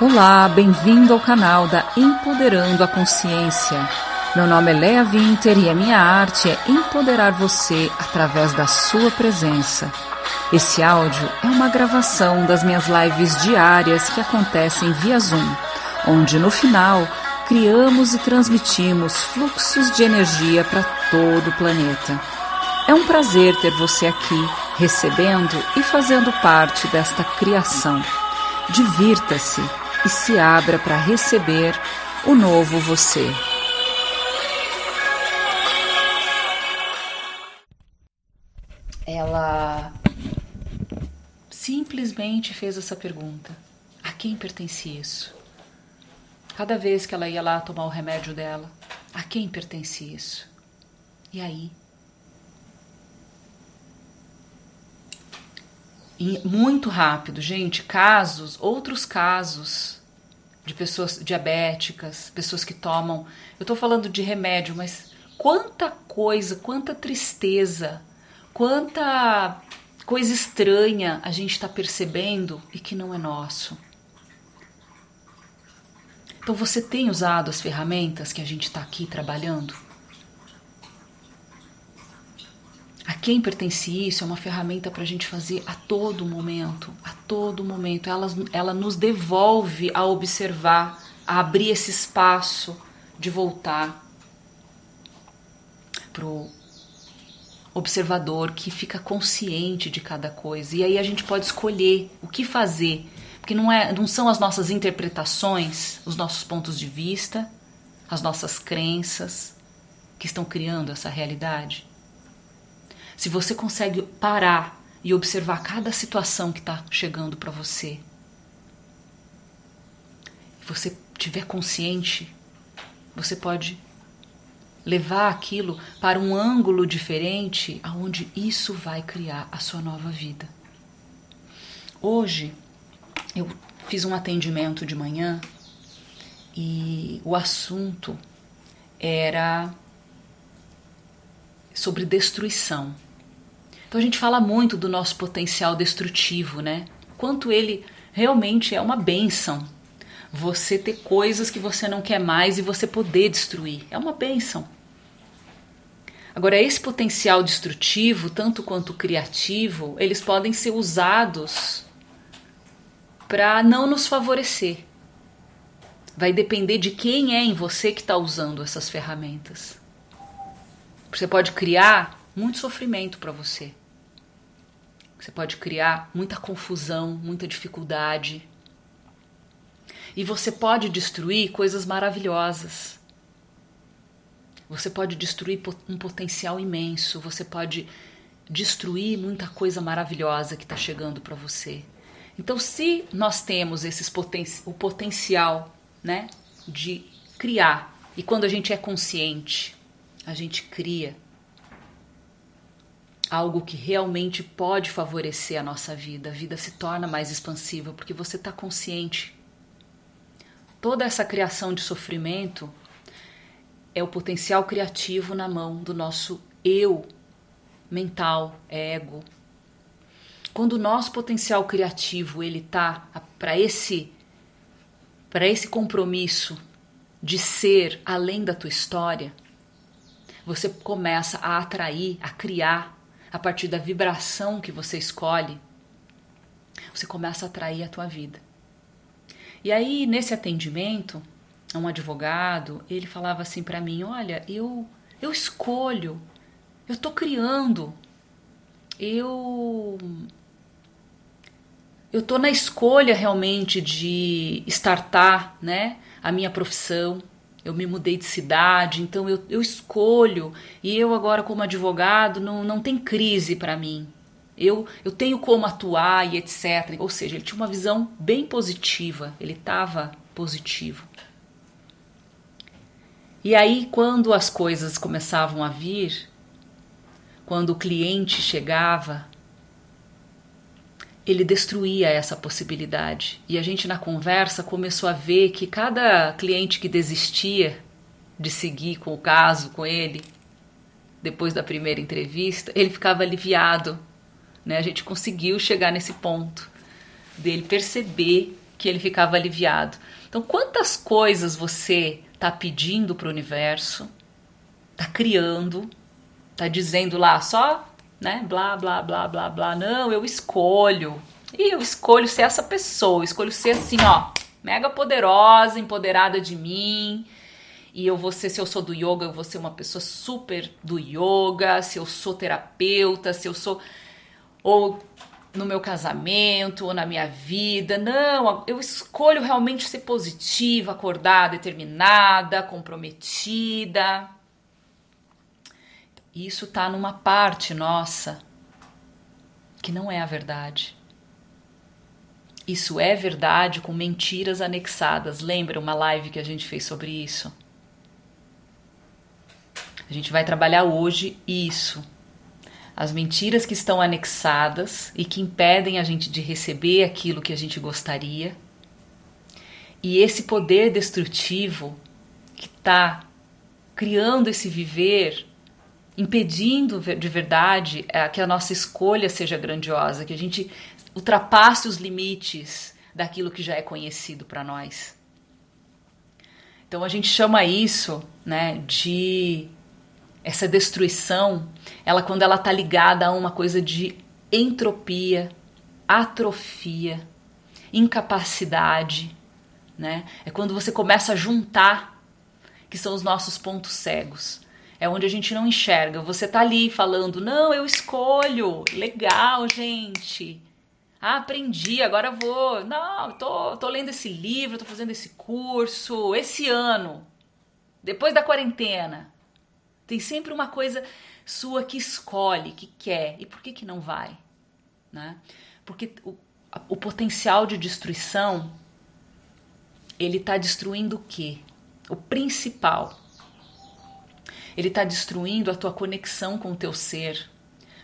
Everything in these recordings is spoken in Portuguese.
Olá, bem-vindo ao canal da Empoderando a Consciência. Meu nome é Lea Winter e a minha arte é empoderar você através da sua presença. Esse áudio é uma gravação das minhas lives diárias que acontecem via Zoom, onde no final criamos e transmitimos fluxos de energia para todo o planeta. É um prazer ter você aqui, recebendo e fazendo parte desta criação. Divirta-se e se abra para receber o novo você. Ela simplesmente fez essa pergunta: a quem pertence isso? Cada vez que ela ia lá tomar o remédio dela, a quem pertence isso? E aí? E muito rápido, gente, casos, outros casos de pessoas diabéticas, pessoas que tomam. Eu tô falando de remédio, mas quanta coisa, quanta tristeza, quanta coisa estranha a gente está percebendo e que não é nosso. Então você tem usado as ferramentas que a gente está aqui trabalhando? A quem pertence isso é uma ferramenta para a gente fazer a todo momento, a todo momento. Ela, ela nos devolve a observar, a abrir esse espaço de voltar pro observador que fica consciente de cada coisa. E aí a gente pode escolher o que fazer, porque não, é, não são as nossas interpretações, os nossos pontos de vista, as nossas crenças que estão criando essa realidade. Se você consegue parar e observar cada situação que está chegando para você, e você estiver consciente, você pode levar aquilo para um ângulo diferente aonde isso vai criar a sua nova vida. Hoje eu fiz um atendimento de manhã e o assunto era sobre destruição. Então a gente fala muito do nosso potencial destrutivo, né? Quanto ele realmente é uma benção. Você ter coisas que você não quer mais e você poder destruir. É uma benção. Agora, esse potencial destrutivo, tanto quanto criativo, eles podem ser usados para não nos favorecer. Vai depender de quem é em você que está usando essas ferramentas. Você pode criar muito sofrimento para você. Você pode criar muita confusão, muita dificuldade. E você pode destruir coisas maravilhosas. Você pode destruir um potencial imenso. Você pode destruir muita coisa maravilhosa que está chegando para você. Então, se nós temos esses poten o potencial, né, de criar, e quando a gente é consciente, a gente cria algo que realmente pode favorecer a nossa vida. A vida se torna mais expansiva porque você está consciente. Toda essa criação de sofrimento é o potencial criativo na mão do nosso eu mental, ego. Quando o nosso potencial criativo ele tá para esse para esse compromisso de ser além da tua história, você começa a atrair, a criar a partir da vibração que você escolhe, você começa a atrair a tua vida. E aí, nesse atendimento, um advogado, ele falava assim para mim: Olha, eu, eu escolho, eu tô criando, eu. Eu tô na escolha realmente de startar, né, a minha profissão, eu me mudei de cidade, então eu, eu escolho. E eu agora como advogado não, não tem crise para mim. Eu, eu tenho como atuar e etc. Ou seja, ele tinha uma visão bem positiva, ele estava positivo. E aí, quando as coisas começavam a vir, quando o cliente chegava, ele destruía essa possibilidade. E a gente na conversa começou a ver que cada cliente que desistia de seguir com o caso com ele, depois da primeira entrevista, ele ficava aliviado. Né? A gente conseguiu chegar nesse ponto dele perceber que ele ficava aliviado. Então, quantas coisas você está pedindo para o universo, está criando, está dizendo lá só, né? Blá, blá, blá, blá, blá. Não, eu escolho. E eu escolho ser essa pessoa, escolho ser assim, ó, mega poderosa, empoderada de mim. E eu vou ser, se eu sou do yoga, eu vou ser uma pessoa super do yoga. Se eu sou terapeuta, se eu sou. Ou no meu casamento, ou na minha vida. Não, eu escolho realmente ser positiva, acordada, determinada, comprometida. Isso tá numa parte nossa que não é a verdade. Isso é verdade com mentiras anexadas. Lembra uma live que a gente fez sobre isso? A gente vai trabalhar hoje isso. As mentiras que estão anexadas e que impedem a gente de receber aquilo que a gente gostaria. E esse poder destrutivo que está criando esse viver, impedindo de verdade é, que a nossa escolha seja grandiosa, que a gente ultrapasse os limites daquilo que já é conhecido para nós. Então a gente chama isso, né, de essa destruição, ela quando ela tá ligada a uma coisa de entropia, atrofia, incapacidade, né? É quando você começa a juntar que são os nossos pontos cegos. É onde a gente não enxerga. Você tá ali falando: "Não, eu escolho". Legal, gente. Ah, aprendi, agora vou. Não, tô, tô lendo esse livro, tô fazendo esse curso esse ano, depois da quarentena. Tem sempre uma coisa sua que escolhe, que quer. E por que, que não vai? Né? Porque o, o potencial de destruição ele está destruindo o quê? O principal. Ele está destruindo a tua conexão com o teu ser,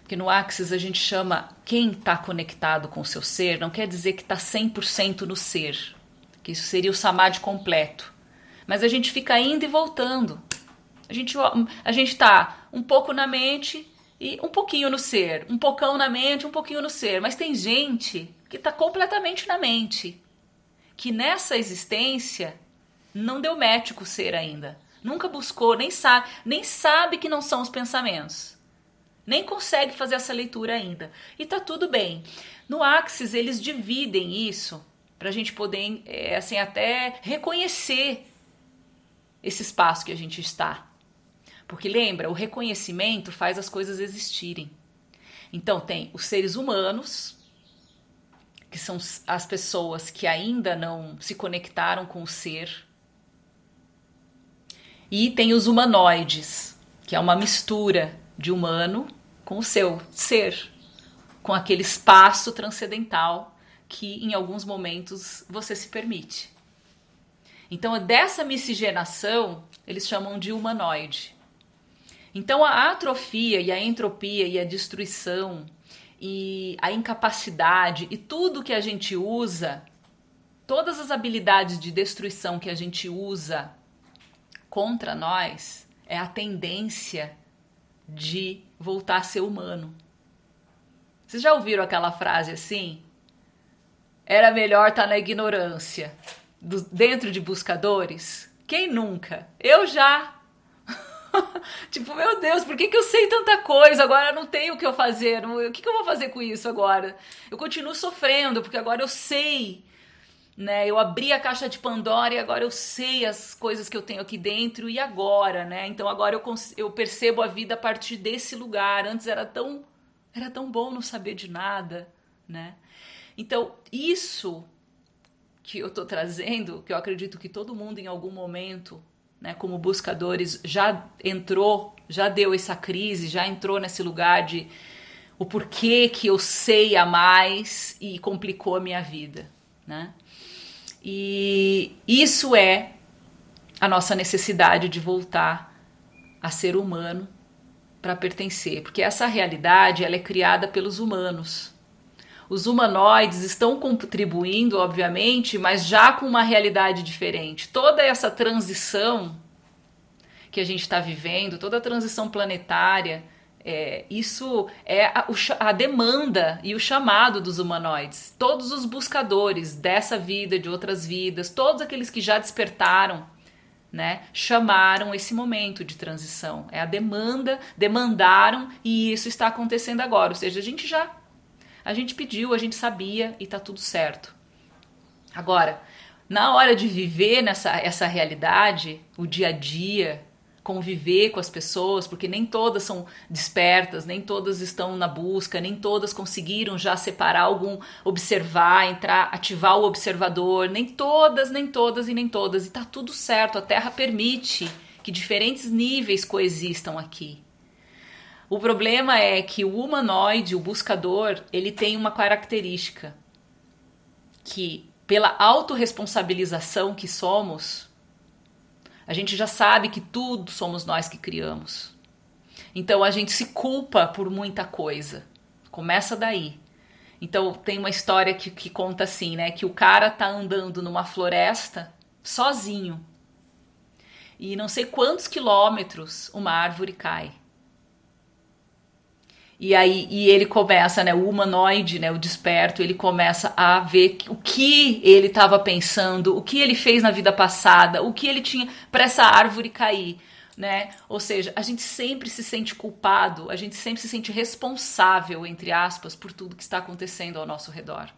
porque no Axis a gente chama quem está conectado com o seu ser, não quer dizer que está 100% no ser, que isso seria o samadhi completo. Mas a gente fica indo e voltando. A gente a gente está um pouco na mente e um pouquinho no ser, um pocão na mente, um pouquinho no ser. Mas tem gente que está completamente na mente, que nessa existência não deu match com o ser ainda, nunca buscou, nem sabe, nem sabe que não são os pensamentos nem consegue fazer essa leitura ainda. E tá tudo bem. No Axis, eles dividem isso para a gente poder, é, assim, até reconhecer esse espaço que a gente está. Porque lembra, o reconhecimento faz as coisas existirem. Então, tem os seres humanos, que são as pessoas que ainda não se conectaram com o ser. E tem os humanoides, que é uma mistura de humano com o seu ser, com aquele espaço transcendental que em alguns momentos você se permite. Então, dessa miscigenação, eles chamam de humanoide. Então, a atrofia e a entropia e a destruição e a incapacidade e tudo que a gente usa, todas as habilidades de destruição que a gente usa contra nós, é a tendência de voltar a ser humano. Vocês já ouviram aquela frase assim? Era melhor estar tá na ignorância, do, dentro de buscadores? Quem nunca? Eu já. tipo, meu Deus, por que, que eu sei tanta coisa? Agora não tenho o que eu fazer. O que, que eu vou fazer com isso agora? Eu continuo sofrendo, porque agora eu sei né? Eu abri a caixa de Pandora e agora eu sei as coisas que eu tenho aqui dentro e agora, né? Então agora eu, eu percebo a vida a partir desse lugar. Antes era tão era tão bom não saber de nada, né? Então, isso que eu tô trazendo, que eu acredito que todo mundo em algum momento, né, como buscadores, já entrou, já deu essa crise, já entrou nesse lugar de o porquê que eu sei a mais e complicou a minha vida, né? E isso é a nossa necessidade de voltar a ser humano para pertencer, porque essa realidade ela é criada pelos humanos. Os humanoides estão contribuindo, obviamente, mas já com uma realidade diferente. Toda essa transição que a gente está vivendo, toda a transição planetária, É, isso é a, a, demanda e o chamado dos humanoides. Todos os buscadores dessa vida, de outras vidas, todos aqueles que já despertaram, né, chamaram esse momento de transição. É a demanda, demandaram e isso está acontecendo agora. Ou seja, a gente já, a gente pediu, a gente sabia e está tudo certo. Agora, na hora de viver nessa essa realidade, o dia a dia, conviver com as pessoas, porque nem todas são despertas, nem todas estão na busca, nem todas conseguiram já separar algum, observar, entrar, ativar o observador, nem todas, nem todas e nem todas. E tá tudo certo, a Terra permite que diferentes níveis coexistam aqui. O problema é que o humanoide, o buscador, ele tem uma característica que pela autorresponsabilização que somos, a gente já sabe que tudo somos nós que criamos. Então a gente se culpa por muita coisa. Começa daí. Então tem uma história que, que conta assim, né? Que o cara tá andando numa floresta sozinho. E não sei quantos quilômetros uma árvore cai. E aí e ele começa, né, o humanoide, né, o desperto, ele começa a ver o que ele estava pensando, o que ele fez na vida passada, o que ele tinha para essa árvore cair, né? Ou seja, a gente sempre se sente culpado, a gente sempre se sente responsável, entre aspas, por tudo que está acontecendo ao nosso redor.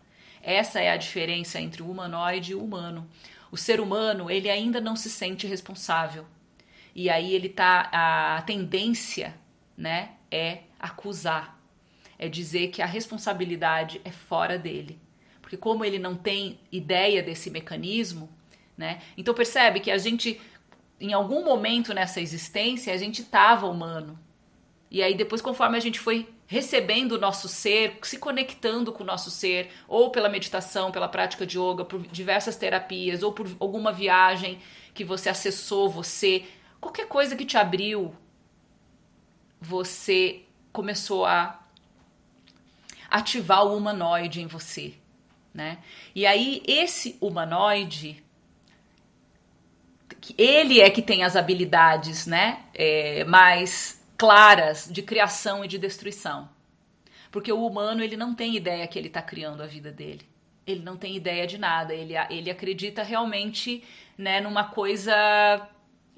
Essa é a diferença entre o humanoide e o humano. O ser humano, ele ainda não se sente responsável. E aí ele tá a tendência, né, é acusar, é dizer que a responsabilidade é fora dele. Porque como ele não tem ideia desse mecanismo, né? Então percebe que a gente em algum momento nessa existência a gente estava humano. E aí depois conforme a gente foi recebendo o nosso ser, se conectando com o nosso ser, ou pela meditação, pela prática de yoga, por diversas terapias, ou por alguma viagem que você acessou você, qualquer coisa que te abriu, você começou a ativar o humanoide em você, né? E aí esse humanoide, ele é que tem as habilidades, né, é, mais claras de criação e de destruição, porque o humano ele não tem ideia que ele está criando a vida dele. Ele não tem ideia de nada. Ele, ele acredita realmente, né, numa coisa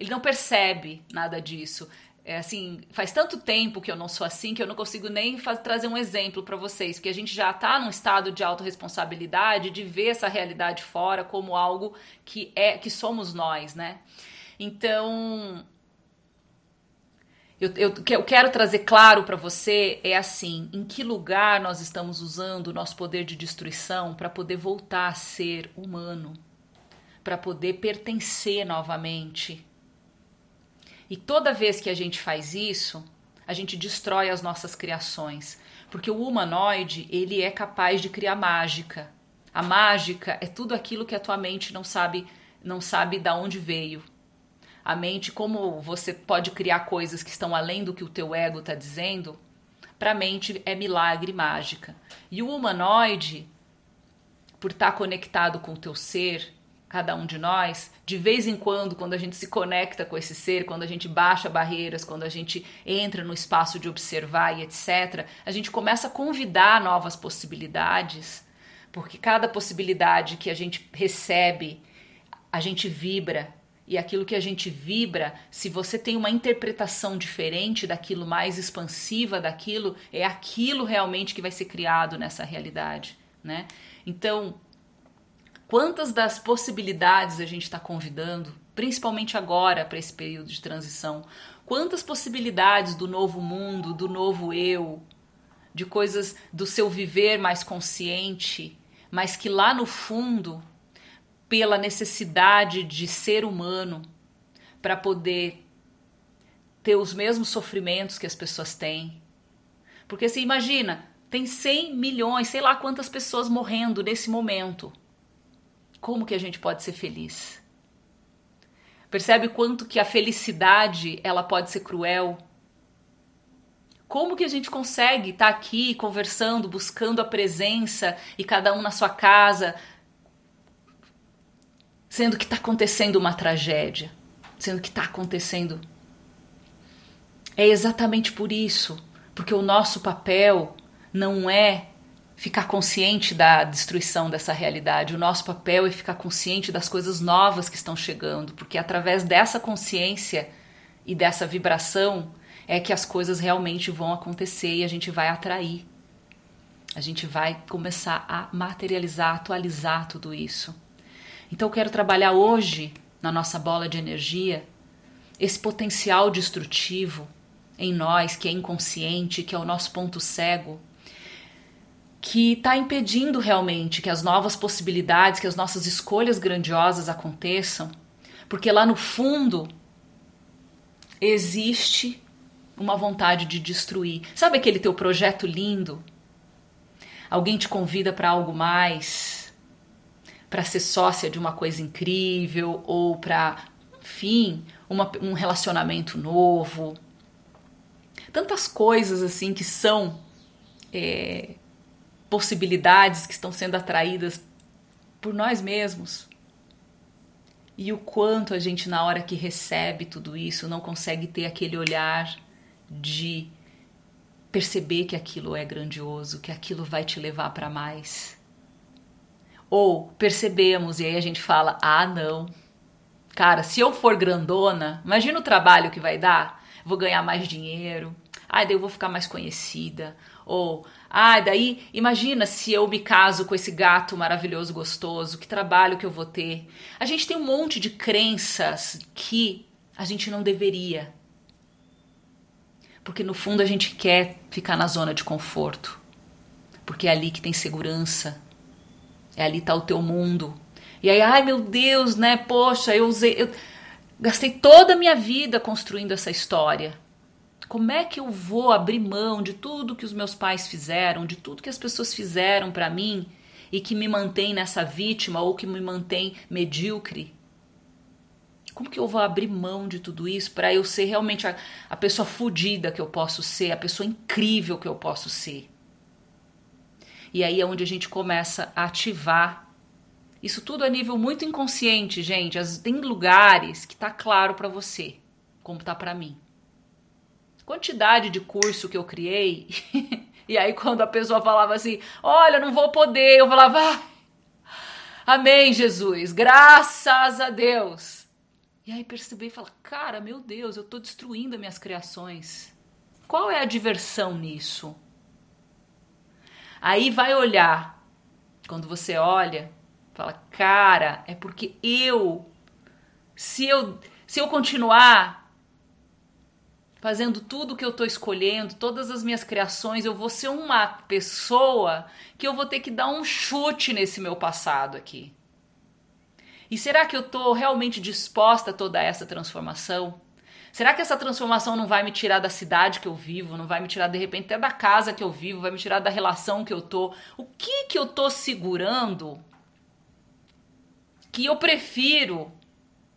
ele não percebe nada disso. É assim, faz tanto tempo que eu não sou assim que eu não consigo nem trazer um exemplo para vocês, porque a gente já está num estado de autorresponsabilidade de ver essa realidade fora como algo que é que somos nós, né? Então, eu, eu, eu quero trazer claro para você é assim: em que lugar nós estamos usando o nosso poder de destruição para poder voltar a ser humano, para poder pertencer novamente e toda vez que a gente faz isso, a gente destrói as nossas criações, porque o humanoide, ele é capaz de criar mágica. A mágica é tudo aquilo que a tua mente não sabe, não sabe da onde veio. A mente, como você pode criar coisas que estão além do que o teu ego está dizendo, para a mente é milagre mágica. E o humanoide, por estar tá conectado com o teu ser, cada um de nós, de vez em quando, quando a gente se conecta com esse ser, quando a gente baixa barreiras, quando a gente entra no espaço de observar e etc., a gente começa a convidar novas possibilidades, porque cada possibilidade que a gente recebe, a gente vibra. E aquilo que a gente vibra, se você tem uma interpretação diferente daquilo, mais expansiva daquilo, é aquilo realmente que vai ser criado nessa realidade, né? Então, Quantas das possibilidades a gente está convidando, principalmente agora para esse período de transição? Quantas possibilidades do novo mundo, do novo eu, de coisas do seu viver mais consciente, mas que lá no fundo, pela necessidade de ser humano, para poder ter os mesmos sofrimentos que as pessoas têm. Porque você imagina, tem 100 milhões, sei lá quantas pessoas morrendo nesse momento. Como que a gente pode ser feliz? Percebe quanto que a felicidade ela pode ser cruel? Como que a gente consegue estar tá aqui conversando, buscando a presença e cada um na sua casa, sendo que está acontecendo uma tragédia, sendo que está acontecendo. É exatamente por isso, Porque o nosso papel não é ficar consciente da destruição dessa realidade. O nosso papel é ficar consciente das coisas novas que estão chegando, porque através dessa consciência e dessa vibração é que as coisas realmente vão acontecer e a gente vai atrair. A gente vai começar a materializar, atualizar tudo isso. Então eu quero trabalhar hoje na nossa bola de energia esse potencial destrutivo em nós que é inconsciente, que é o nosso ponto cego, que está impedindo realmente que as novas possibilidades, que as nossas escolhas grandiosas aconteçam, porque lá no fundo existe uma vontade de destruir. Sabe aquele teu projeto lindo? Alguém te convida para algo mais, para ser sócia de uma coisa incrível ou para, enfim, uma, um relacionamento novo. Tantas coisas assim que são é, possibilidades que estão sendo atraídas por nós mesmos. E o quanto a gente, na hora que recebe tudo isso, não consegue ter aquele olhar de perceber que aquilo é grandioso, que aquilo vai te levar para mais. Ou percebemos e aí a gente fala: ah, não. Cara, se eu for grandona, imagina o trabalho que vai dar. Vou ganhar mais dinheiro. Ah, daí eu vou ficar mais conhecida. Ou, ah, daí imagina se eu me caso com esse gato maravilhoso, gostoso, que trabalho que eu vou ter. A gente tem um monte de crenças que a gente não deveria. Porque no fundo a gente quer ficar na zona de conforto. Porque é ali que tem segurança. É ali tá o teu mundo. E aí, ai meu Deus, né? Poxa, eu usei. Eu gastei toda a minha vida construindo essa história. Como é que eu vou abrir mão de tudo que os meus pais fizeram, de tudo que as pessoas fizeram para mim e que me mantém nessa vítima ou que me mantém medíocre? Como que eu vou abrir mão de tudo isso para eu ser realmente a, a pessoa fodida que eu posso ser, a pessoa incrível que eu posso ser? E aí é onde a gente começa a ativar isso tudo a nível muito inconsciente, gente. Tem lugares que tá claro para você, como tá para mim quantidade de curso que eu criei. e aí, quando a pessoa falava assim: Olha, não vou poder, eu falava: ah, Amém, Jesus, graças a Deus. E aí percebi e falar: Cara, meu Deus, eu estou destruindo as minhas criações. Qual é a diversão nisso? Aí vai olhar. Quando você olha, fala: Cara, é porque eu, se eu, se eu continuar fazendo tudo que eu estou escolhendo, todas as minhas criações, eu vou ser uma pessoa que eu vou ter que dar um chute nesse meu passado aqui. E será que eu estou realmente disposta a toda essa transformação? Será que essa transformação não vai me tirar da cidade que eu vivo, não vai me tirar de repente até da casa que eu vivo, vai me tirar da relação que eu tô? O que que eu tô segurando que eu prefiro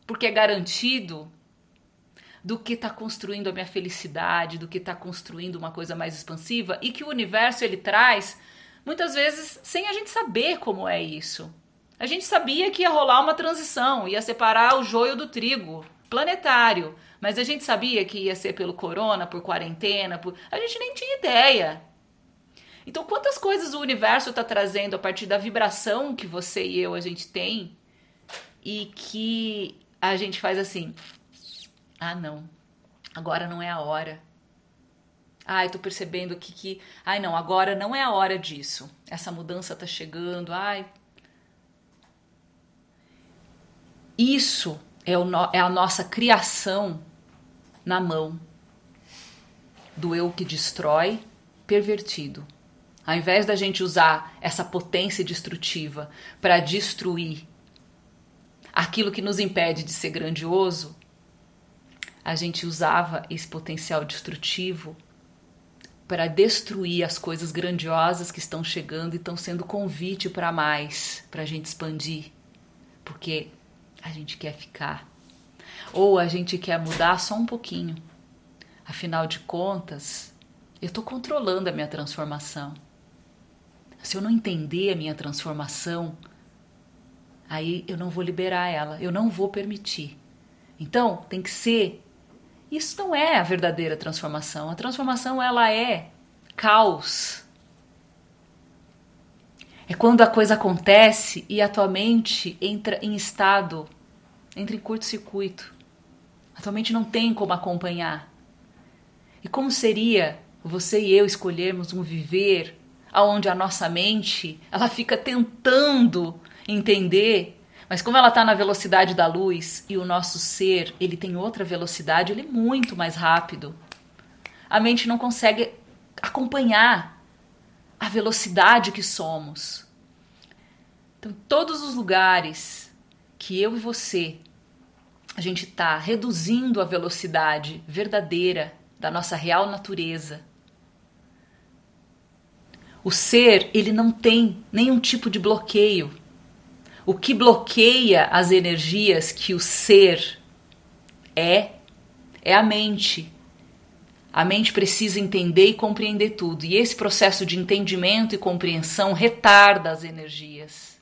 porque é garantido do que está construindo a minha felicidade, do que está construindo uma coisa mais expansiva e que o universo ele traz muitas vezes sem a gente saber como é isso. A gente sabia que ia rolar uma transição, ia separar o joio do trigo, planetário, mas a gente sabia que ia ser pelo corona, por quarentena, por... a gente nem tinha ideia. Então, quantas coisas o universo está trazendo a partir da vibração que você e eu a gente tem e que a gente faz assim, ah, não. Agora não é a hora. Ai, tô percebendo aqui que. Ai, não, agora não é a hora disso. Essa mudança tá chegando. Ai. Isso é, no... é a nossa criação na mão do eu que destrói, pervertido. Ao invés da gente usar essa potência destrutiva para destruir aquilo que nos impede de ser grandioso, a gente usava esse potencial destrutivo para destruir as coisas grandiosas que estão chegando e estão sendo convite para mais, para a gente expandir, porque a gente quer ficar ou a gente quer mudar só um pouquinho. Afinal de contas, eu estou controlando a minha transformação. Se eu não entender a minha transformação, aí eu não vou liberar ela, eu não vou permitir. Então, tem que ser Isso não é a verdadeira transformação. A transformação ela é caos. É quando a coisa acontece e a tua mente entra em estado, entra em curto-circuito. A tua mente não tem como acompanhar. E como seria você e eu escolhermos um viver aonde a nossa mente ela fica tentando entender, mas como ela está na velocidade da luz e o nosso ser ele tem outra velocidade, ele é muito mais rápido. A mente não consegue acompanhar a velocidade que somos. Então, todos os lugares que eu e você a gente está reduzindo a velocidade verdadeira da nossa real natureza. O ser, ele não tem nenhum tipo de bloqueio. O que bloqueia as energias que o ser é, é a mente. A mente precisa entender e compreender tudo. E esse processo de entendimento e compreensão retarda as energias.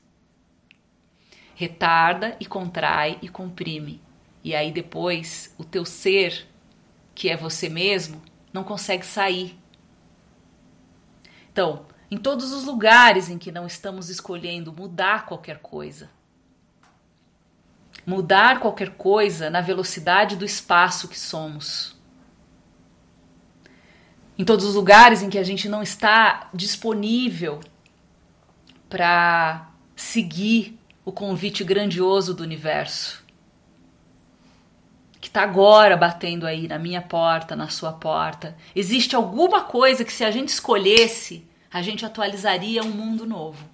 Retarda e contrai e comprime. E aí depois o teu ser, que é você mesmo, não consegue sair. Então, em todos os lugares em que não estamos escolhendo mudar qualquer coisa, mudar qualquer coisa na velocidade do espaço que somos. Em todos os lugares em que a gente não está disponível para seguir o convite grandioso do universo que está agora batendo aí na minha porta, na sua porta. Existe alguma coisa que, se a gente escolhesse, a gente atualizaria um mundo novo.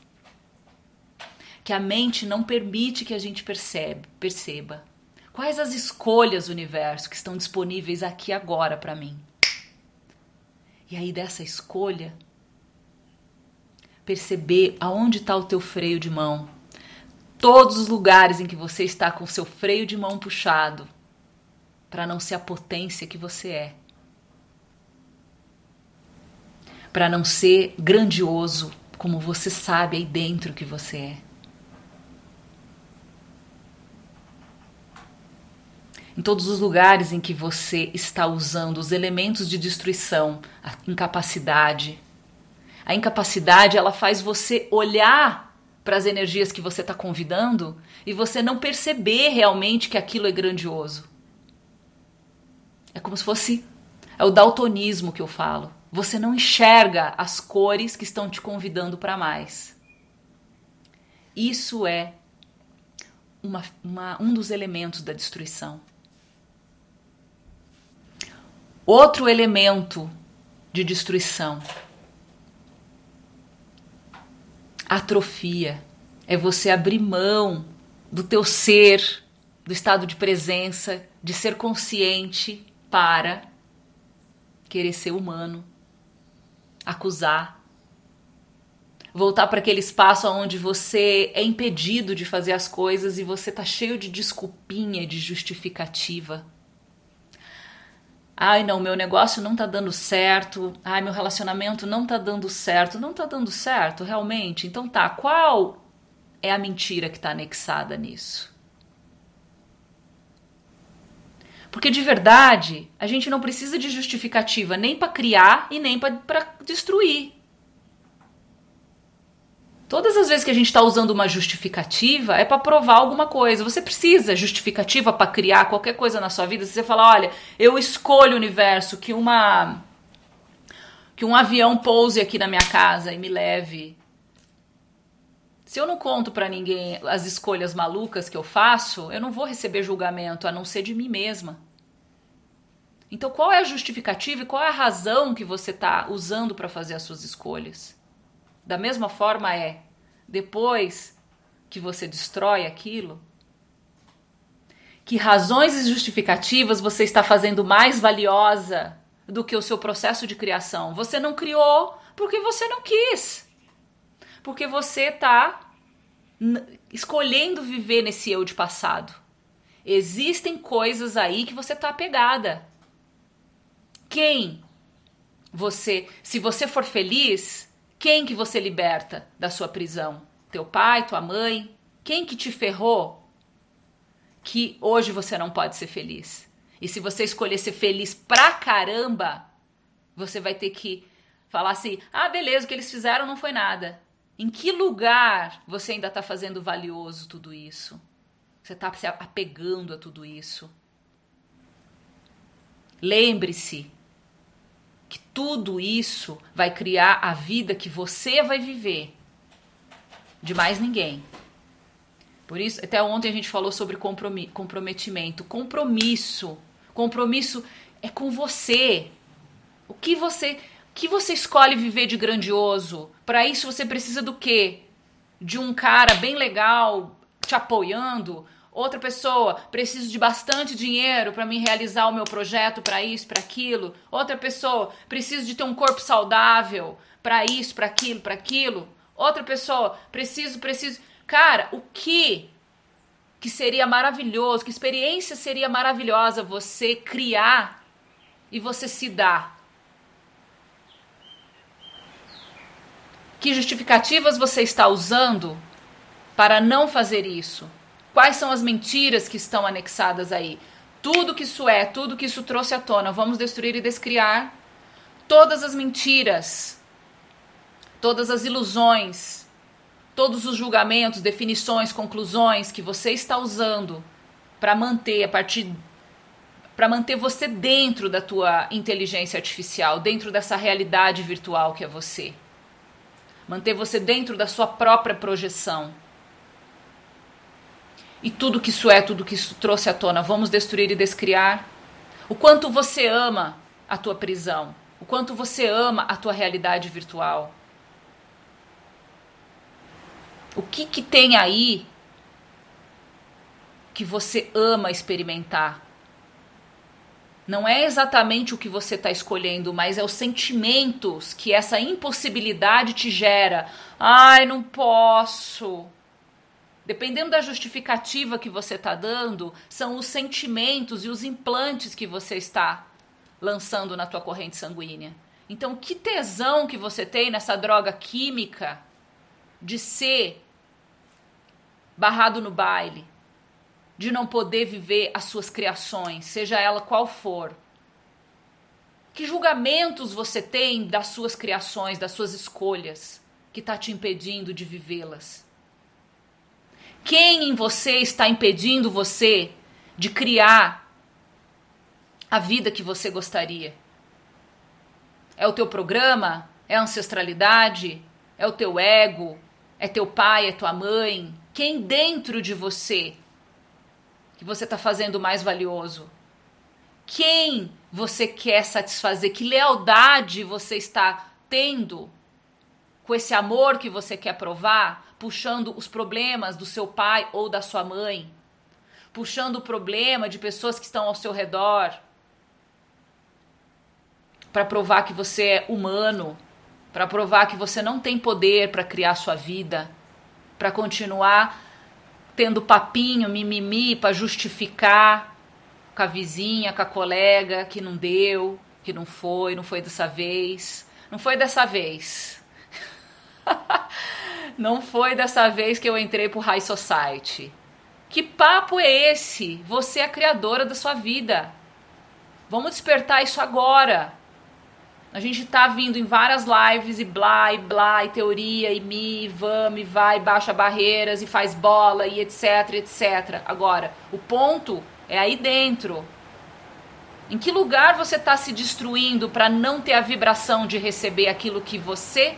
Que a mente não permite que a gente percebe, perceba. Quais as escolhas universo que estão disponíveis aqui agora para mim? E aí, dessa escolha, perceber aonde está o teu freio de mão. Todos os lugares em que você está com o seu freio de mão puxado, para não ser a potência que você é. Para não ser grandioso como você sabe aí dentro que você é. Em todos os lugares em que você está usando os elementos de destruição, a incapacidade. A incapacidade ela faz você olhar para as energias que você está convidando e você não perceber realmente que aquilo é grandioso. É como se fosse é o daltonismo que eu falo. Você não enxerga as cores que estão te convidando para mais. Isso é uma, uma, um dos elementos da destruição. Outro elemento de destruição atrofia é você abrir mão do teu ser, do estado de presença, de ser consciente para querer ser humano, acusar, voltar para aquele espaço onde você é impedido de fazer as coisas e você tá cheio de desculpinha, de justificativa. Ai, não, meu negócio não tá dando certo. Ai, meu relacionamento não tá dando certo. Não tá dando certo, realmente? Então tá, qual é a mentira que tá anexada nisso? Porque de verdade, a gente não precisa de justificativa nem para criar e nem para destruir. Todas as vezes que a gente está usando uma justificativa é para provar alguma coisa. Você precisa justificativa para criar qualquer coisa na sua vida. Se você falar, olha, eu escolho o universo que uma que um avião pouse aqui na minha casa e me leve. Se eu não conto para ninguém as escolhas malucas que eu faço, eu não vou receber julgamento a não ser de mim mesma. Então, qual é a justificativa e qual é a razão que você está usando para fazer as suas escolhas? Da mesma forma é, depois que você destrói aquilo, que razões e justificativas você está fazendo mais valiosa do que o seu processo de criação? Você não criou porque você não quis. Porque você está escolhendo viver nesse eu de passado. Existem coisas aí que você está apegada quem você, se você for feliz, quem que você liberta da sua prisão? Teu pai, tua mãe? Quem que te ferrou? Que hoje você não pode ser feliz. E se você escolher ser feliz pra caramba, você vai ter que falar assim: ah, beleza, o que eles fizeram não foi nada. Em que lugar você ainda está fazendo valioso tudo isso? Você está se apegando a tudo isso? Lembre-se tudo isso vai criar a vida que você vai viver, de mais ninguém. Por isso, até ontem a gente falou sobre comprometimento. Compromisso. Compromisso é com você. O que você que você escolhe viver de grandioso? Para isso você precisa do quê? De um cara bem legal te apoiando? Outra pessoa, preciso de bastante dinheiro para me realizar o meu projeto, para isso, para aquilo. Outra pessoa, preciso de ter um corpo saudável, para isso, para aquilo, para aquilo. Outra pessoa, preciso, preciso. Cara, o que que seria maravilhoso, que experiência seria maravilhosa você criar e você se dar? Que justificativas você está usando para não fazer isso? Quais são as mentiras que estão anexadas aí? Tudo que isso é, tudo que isso trouxe à tona, vamos destruir e descriar todas as mentiras, todas as ilusões, todos os julgamentos, definições, conclusões que você está usando para manter a partir para manter você dentro da tua inteligência artificial, dentro dessa realidade virtual que é você manter você dentro da sua própria projeção. E tudo que isso é, tudo que isso trouxe à tona, vamos destruir e descriar. O quanto você ama a tua prisão, o quanto você ama a tua realidade virtual. O que que tem aí que você ama experimentar? não é exatamente o que você está escolhendo, mas é os sentimentos que essa impossibilidade te gera. Ai, não posso. Dependendo da justificativa que você está dando, são os sentimentos e os implantes que você está lançando na tua corrente sanguínea. Então, que tesão que você tem nessa droga química de ser barrado no baile, de não poder viver as suas criações, seja ela qual for. Que julgamentos você tem das suas criações, das suas escolhas, que está te impedindo de vivê-las? Quem em você está impedindo você de criar a vida que você gostaria? É o teu programa? É a ancestralidade? É o teu ego? É teu pai? É tua mãe? Quem dentro de você que você está fazendo mais valioso? Quem você quer satisfazer? Que lealdade você está tendo com esse amor que você quer provar, puxando os problemas do seu pai ou da sua mãe, puxando o problema de pessoas que estão ao seu redor, para provar que você é humano, para provar que você não tem poder para criar sua vida, para continuar tendo papinho, mimimi para justificar com a vizinha, com a colega que não deu, que não foi, não foi dessa vez. Não foi dessa vez. não foi dessa vez que eu entrei pro High Society. Que papo é esse? Você é a criadora da sua vida. Vamos despertar isso agora. A gente tá vindo em várias lives e blá, e blá, e teoria, e mi, e vamos, e vai, baixa barreiras, e faz bola, e etc, etc. Agora, o ponto é aí dentro. Em que lugar você está se destruindo para não ter a vibração de receber aquilo que você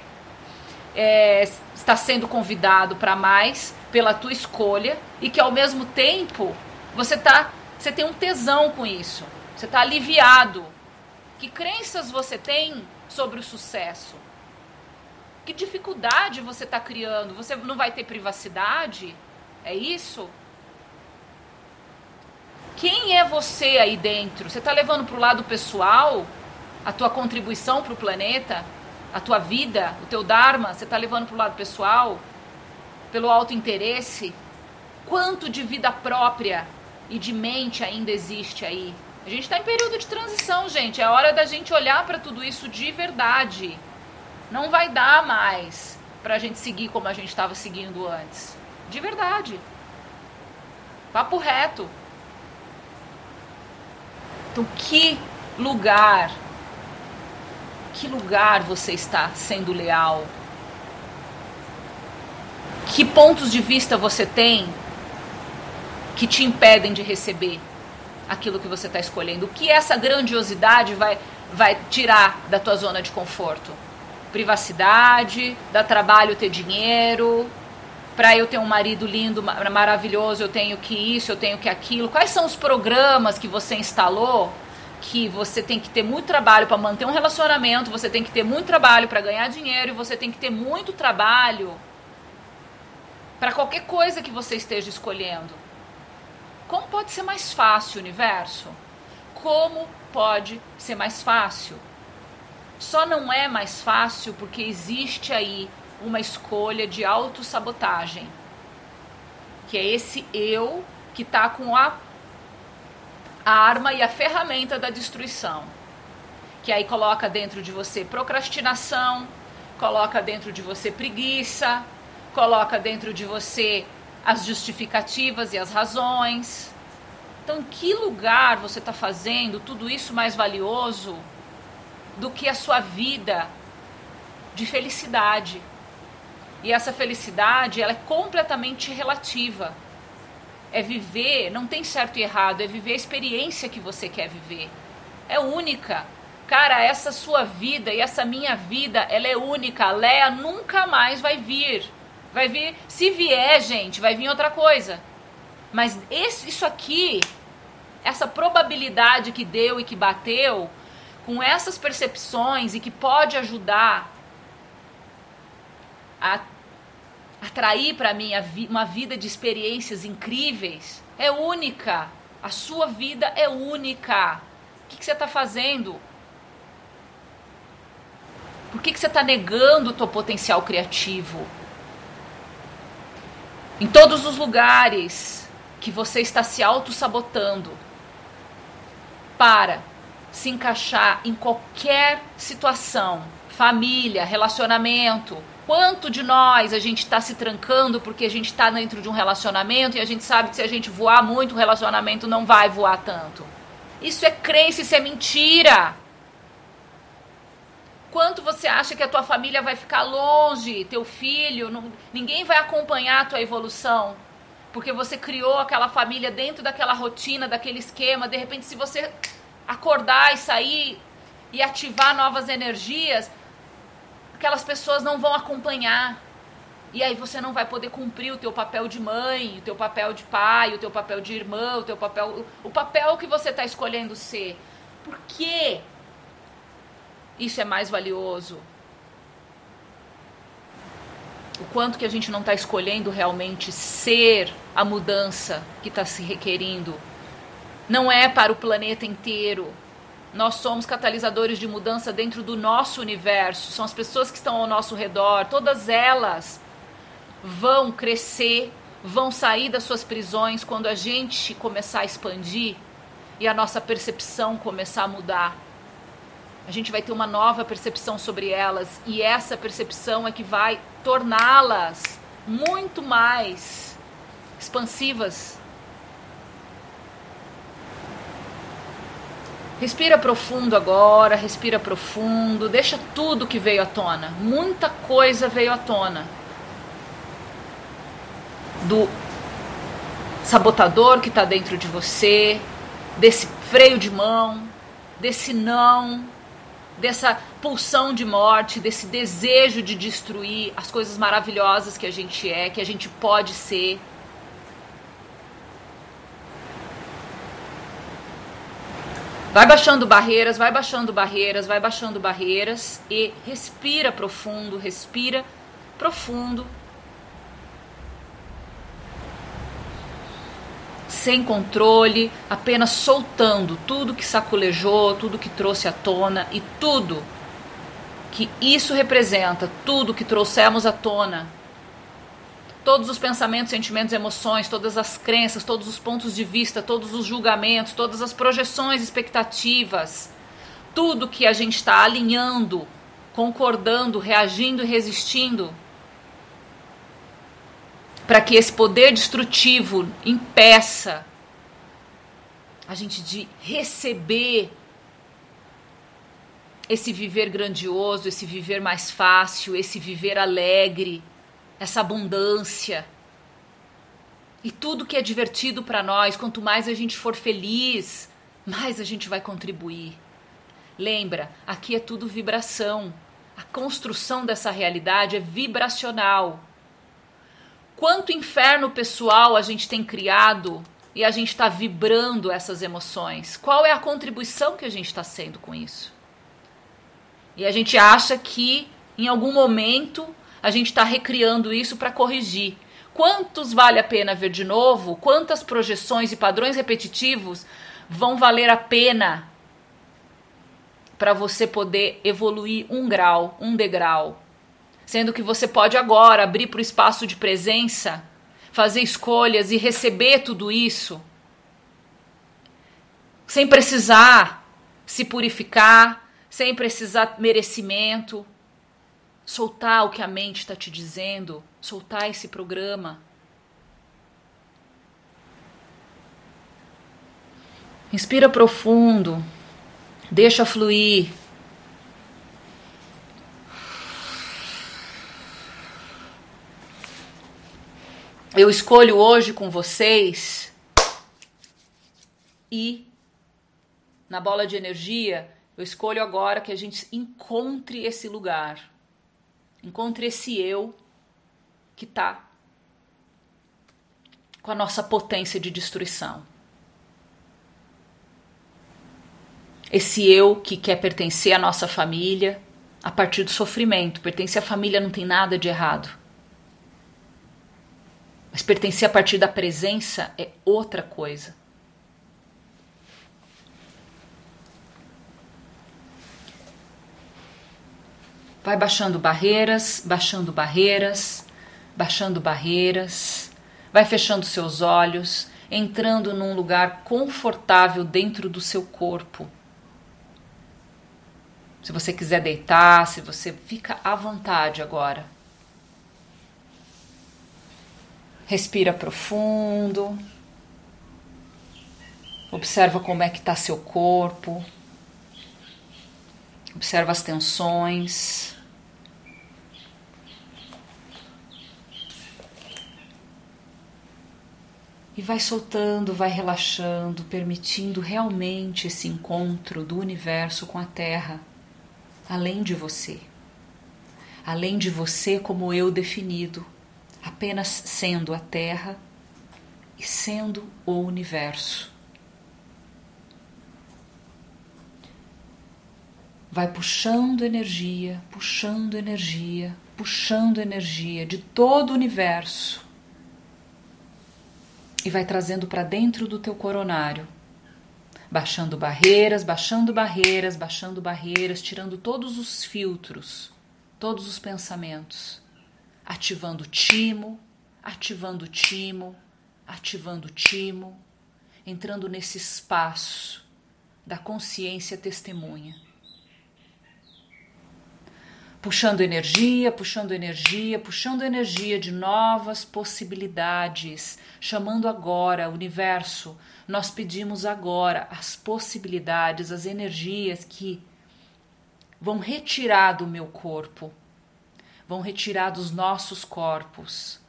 é, está sendo convidado para mais pela tua escolha e que ao mesmo tempo você tá, você tem um tesão com isso. Você está aliviado que crenças você tem sobre o sucesso? Que dificuldade você está criando? Você não vai ter privacidade? É isso? Quem é você aí dentro? Você está levando para o lado pessoal a tua contribuição para o planeta, a tua vida, o teu dharma? Você está levando para o lado pessoal, pelo alto interesse? Quanto de vida própria e de mente ainda existe aí? A gente está em período de transição, gente. É hora da gente olhar para tudo isso de verdade. Não vai dar mais para a gente seguir como a gente estava seguindo antes. De verdade. Papo reto. Então, que lugar, que lugar você está sendo leal? Que pontos de vista você tem que te impedem de receber aquilo que você está escolhendo? O que essa grandiosidade vai, vai tirar da tua zona de conforto? Privacidade, dá trabalho ter dinheiro, para eu ter um marido lindo, maravilhoso, eu tenho que isso, eu tenho que aquilo. Quais são os programas que você instalou que você tem que ter muito trabalho para manter um relacionamento, você tem que ter muito trabalho para ganhar dinheiro e você tem que ter muito trabalho para qualquer coisa que você esteja escolhendo. Como pode ser mais fácil, universo? Como pode ser mais fácil? Só não é mais fácil porque existe aí uma escolha de autossabotagem. Que é esse eu que está com a a arma e a ferramenta da destruição. Que aí coloca dentro de você procrastinação, coloca dentro de você preguiça, coloca dentro de você as justificativas e as razões. Então, em que lugar você está fazendo tudo isso mais valioso do que a sua vida de felicidade? E essa felicidade, ela é completamente relativa. É viver, não tem certo e errado, é viver a experiência que você quer viver. É única. Cara, essa sua vida e essa minha vida, ela é única. A Léa nunca mais vai vir. Vai vir, se vier, gente, vai vir outra coisa. Mas esse, isso aqui, essa probabilidade que deu e que bateu, com essas percepções e que pode ajudar a atrair para mim uma vida de experiências incríveis, é única. A sua vida é única. O que, que você está fazendo? Por que, que você está negando o teu potencial criativo? Em todos os lugares que você está se auto-sabotando para se encaixar em qualquer situação, família, relacionamento, Quanto de nós a gente está se trancando porque a gente está dentro de um relacionamento e a gente sabe que se a gente voar muito, o relacionamento não vai voar tanto. Isso é crença, isso é mentira. Quanto você acha que a tua família vai ficar longe, teu filho, não, ninguém vai acompanhar a tua evolução? Porque você criou aquela família dentro daquela rotina, daquele esquema. De repente, se você acordar e sair e ativar novas energias, aquelas pessoas não vão acompanhar. E aí você não vai poder cumprir o teu papel de mãe, o teu papel de pai, o teu papel de irmã, o teu papel, o papel que você está escolhendo ser. Por que isso é mais valioso? O quanto que a gente não está escolhendo realmente ser a mudança que está se requerindo. Não é para o planeta inteiro, nós somos catalisadores de mudança dentro do nosso universo, são as pessoas que estão ao nosso redor, todas elas vão crescer, vão sair das suas prisões quando a gente começar a expandir e a nossa percepção começar a mudar. A gente vai ter uma nova percepção sobre elas e essa percepção é que vai torná-las muito mais expansivas Respira profundo agora, respira profundo, deixa tudo que veio à tona. Muita coisa veio à tona. Do sabotador que está dentro de você, desse freio de mão, desse não, dessa pulsão de morte, desse desejo de destruir as coisas maravilhosas que a gente é, que a gente pode ser. Vai baixando barreiras, vai baixando barreiras, vai baixando barreiras e respira profundo, respira profundo. Sem controle, apenas soltando tudo que sacolejou, tudo que trouxe à tona e tudo que isso representa, tudo que trouxemos à tona todos os pensamentos, sentimentos, emoções, todas as crenças, todos os pontos de vista, todos os julgamentos, todas as projeções, expectativas, tudo que a gente está alinhando, concordando, reagindo e resistindo, para que esse poder destrutivo impeça a gente de receber esse viver grandioso, esse viver mais fácil, esse viver alegre, essa abundância. E tudo que é divertido para nós, quanto mais a gente for feliz, mais a gente vai contribuir. Lembra, aqui é tudo vibração. A construção dessa realidade é vibracional. Quanto inferno pessoal a gente tem criado e a gente está vibrando essas emoções? Qual é a contribuição que a gente está sendo com isso? E a gente acha que em algum momento a gente está recriando isso para corrigir. Quantos vale a pena ver de novo? Quantas projeções e padrões repetitivos vão valer a pena para você poder evoluir um grau, um degrau? Sendo que você pode agora abrir para o espaço de presença, fazer escolhas e receber tudo isso sem precisar se purificar, sem precisar merecimento. Soltar o que a mente está te dizendo, soltar esse programa. Inspira profundo, deixa fluir. Eu escolho hoje com vocês e na bola de energia eu escolho agora que a gente encontre esse lugar, encontre esse eu que está com a nossa potência de destruição. Esse eu que quer pertencer à nossa família a partir do sofrimento. Pertencer à família não tem nada de errado. Mas pertencer a partir da presença é outra coisa. Vai baixando barreiras, baixando barreiras, baixando barreiras. Vai fechando seus olhos, entrando num lugar confortável dentro do seu corpo. Se você quiser deitar, se você fica à vontade agora. Respira profundo. Observa como é que está seu corpo. Observa as tensões. E vai soltando, vai relaxando, permitindo realmente esse encontro do universo com a Terra, além de você. Além de você como eu definido, apenas sendo a Terra e sendo o universo. Vai puxando energia, puxando energia, puxando energia de todo o universo. E vai trazendo para dentro do teu coronário, baixando barreiras, baixando barreiras, baixando barreiras, tirando todos os filtros, todos os pensamentos, ativando o timo, ativando o timo, ativando o timo, entrando nesse espaço da consciência testemunha puxando energia, puxando energia, puxando energia de novas possibilidades, chamando agora o universo. Nós pedimos agora as possibilidades, as energias que vão retirar do meu corpo, vão retirar dos nossos corpos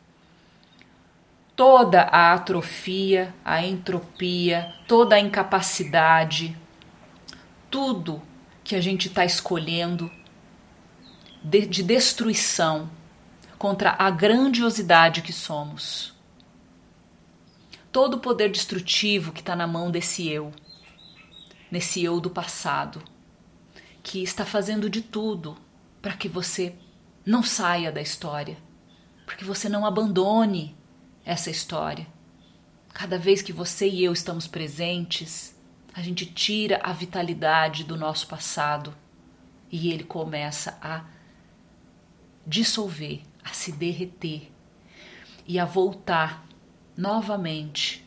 toda a atrofia, a entropia, toda a incapacidade, tudo que a gente está escolhendo de, de destruição contra a grandiosidade que somos. Todo o poder destrutivo que está na mão desse eu, nesse eu do passado, que está fazendo de tudo para que você não saia da história, para que você não abandone essa história. Cada vez que você e eu estamos presentes, a gente tira a vitalidade do nosso passado e ele começa a dissolver, a se derreter e a voltar novamente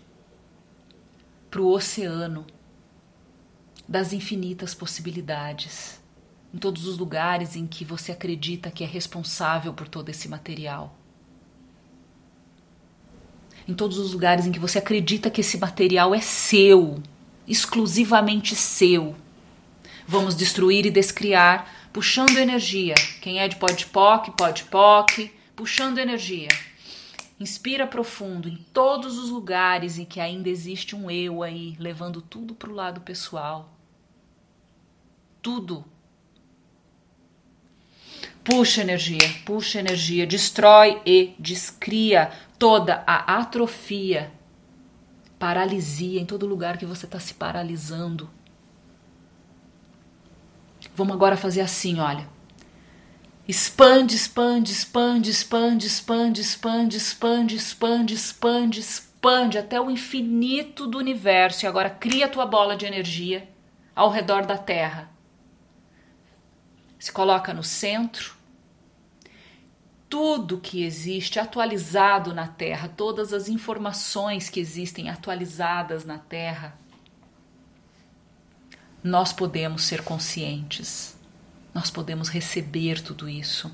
para o oceano das infinitas possibilidades, em todos os lugares em que você acredita que é responsável por todo esse material. Em todos os lugares em que você acredita que esse material é seu, exclusivamente seu. Vamos destruir e descriar, puxando energia. Quem é de pode poc, pode poc, puxando energia. Inspira profundo em todos os lugares em que ainda existe um eu aí, levando tudo para o lado pessoal. Tudo. Puxa energia, puxa energia, destrói e descria toda a atrofia, paralisia em todo lugar que você está se paralisando. Vamos agora fazer assim, olha. Expande, expande, expande, expande, expande, expande, expande, expande, expande, expande até o infinito do universo. E agora cria a tua bola de energia ao redor da Terra. Se coloca no centro. Tudo que existe atualizado na Terra, todas as informações que existem atualizadas na Terra, nós podemos ser conscientes nós podemos receber tudo isso.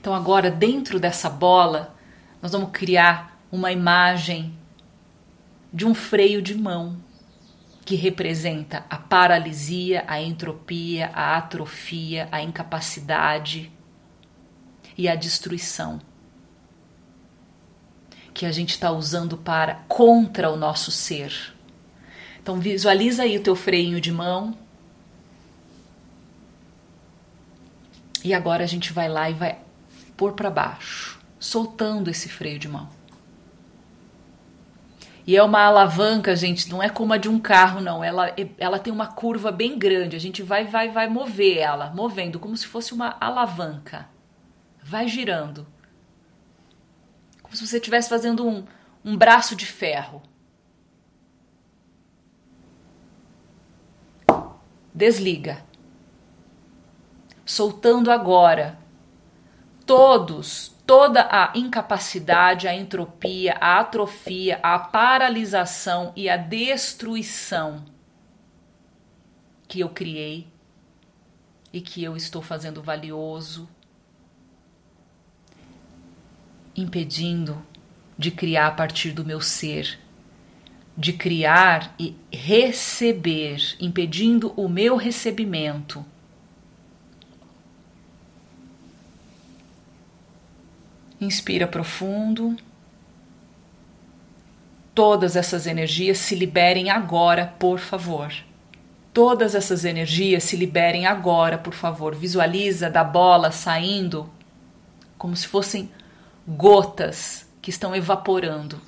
Então, agora, dentro dessa bola, nós vamos criar uma imagem de um freio de mão que representa a paralisia, a entropia, a atrofia, a incapacidade e a destruição que a gente está usando para contra o nosso ser. Então visualiza aí o teu freio de mão E agora a gente vai lá e vai pôr para baixo, soltando esse freio de mão. E é uma alavanca, gente, não é como a de um carro, não. Ela, ela tem uma curva bem grande. A gente vai, vai, vai mover ela, movendo, como se fosse uma alavanca. Vai girando. Como se você estivesse fazendo um, um braço de ferro. Desliga. Soltando agora todos, toda a incapacidade, a entropia, a atrofia, a paralisação e a destruição que eu criei e que eu estou fazendo valioso, impedindo de criar a partir do meu ser, de criar e receber, impedindo o meu recebimento Inspira profundo. Todas essas energias se liberem agora, por favor. Todas essas energias se liberem agora, por favor. Visualiza da bola saindo como se fossem gotas que estão evaporando.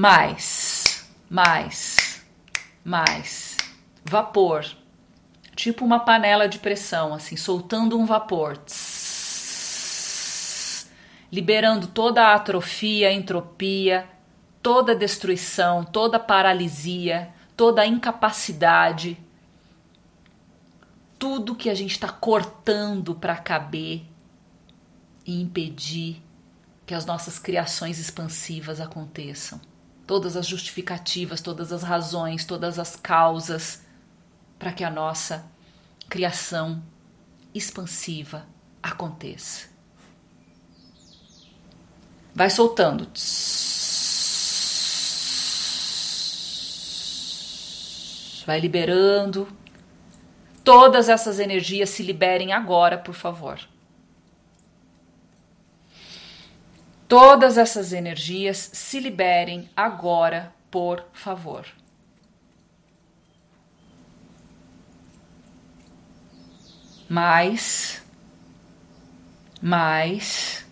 Mais, mais, mais. Vapor tipo uma panela de pressão, assim, soltando um vapor. Tss, liberando toda a atrofia, a entropia, toda a destruição, toda a paralisia, toda a incapacidade. Tudo que a gente está cortando para caber e impedir que as nossas criações expansivas aconteçam. Todas as justificativas, todas as razões, todas as causas para que a nossa criação expansiva aconteça. Vai soltando. Vai liberando. Todas essas energias se liberem agora, por favor. Todas essas energias se liberem agora, por favor. mais, mais.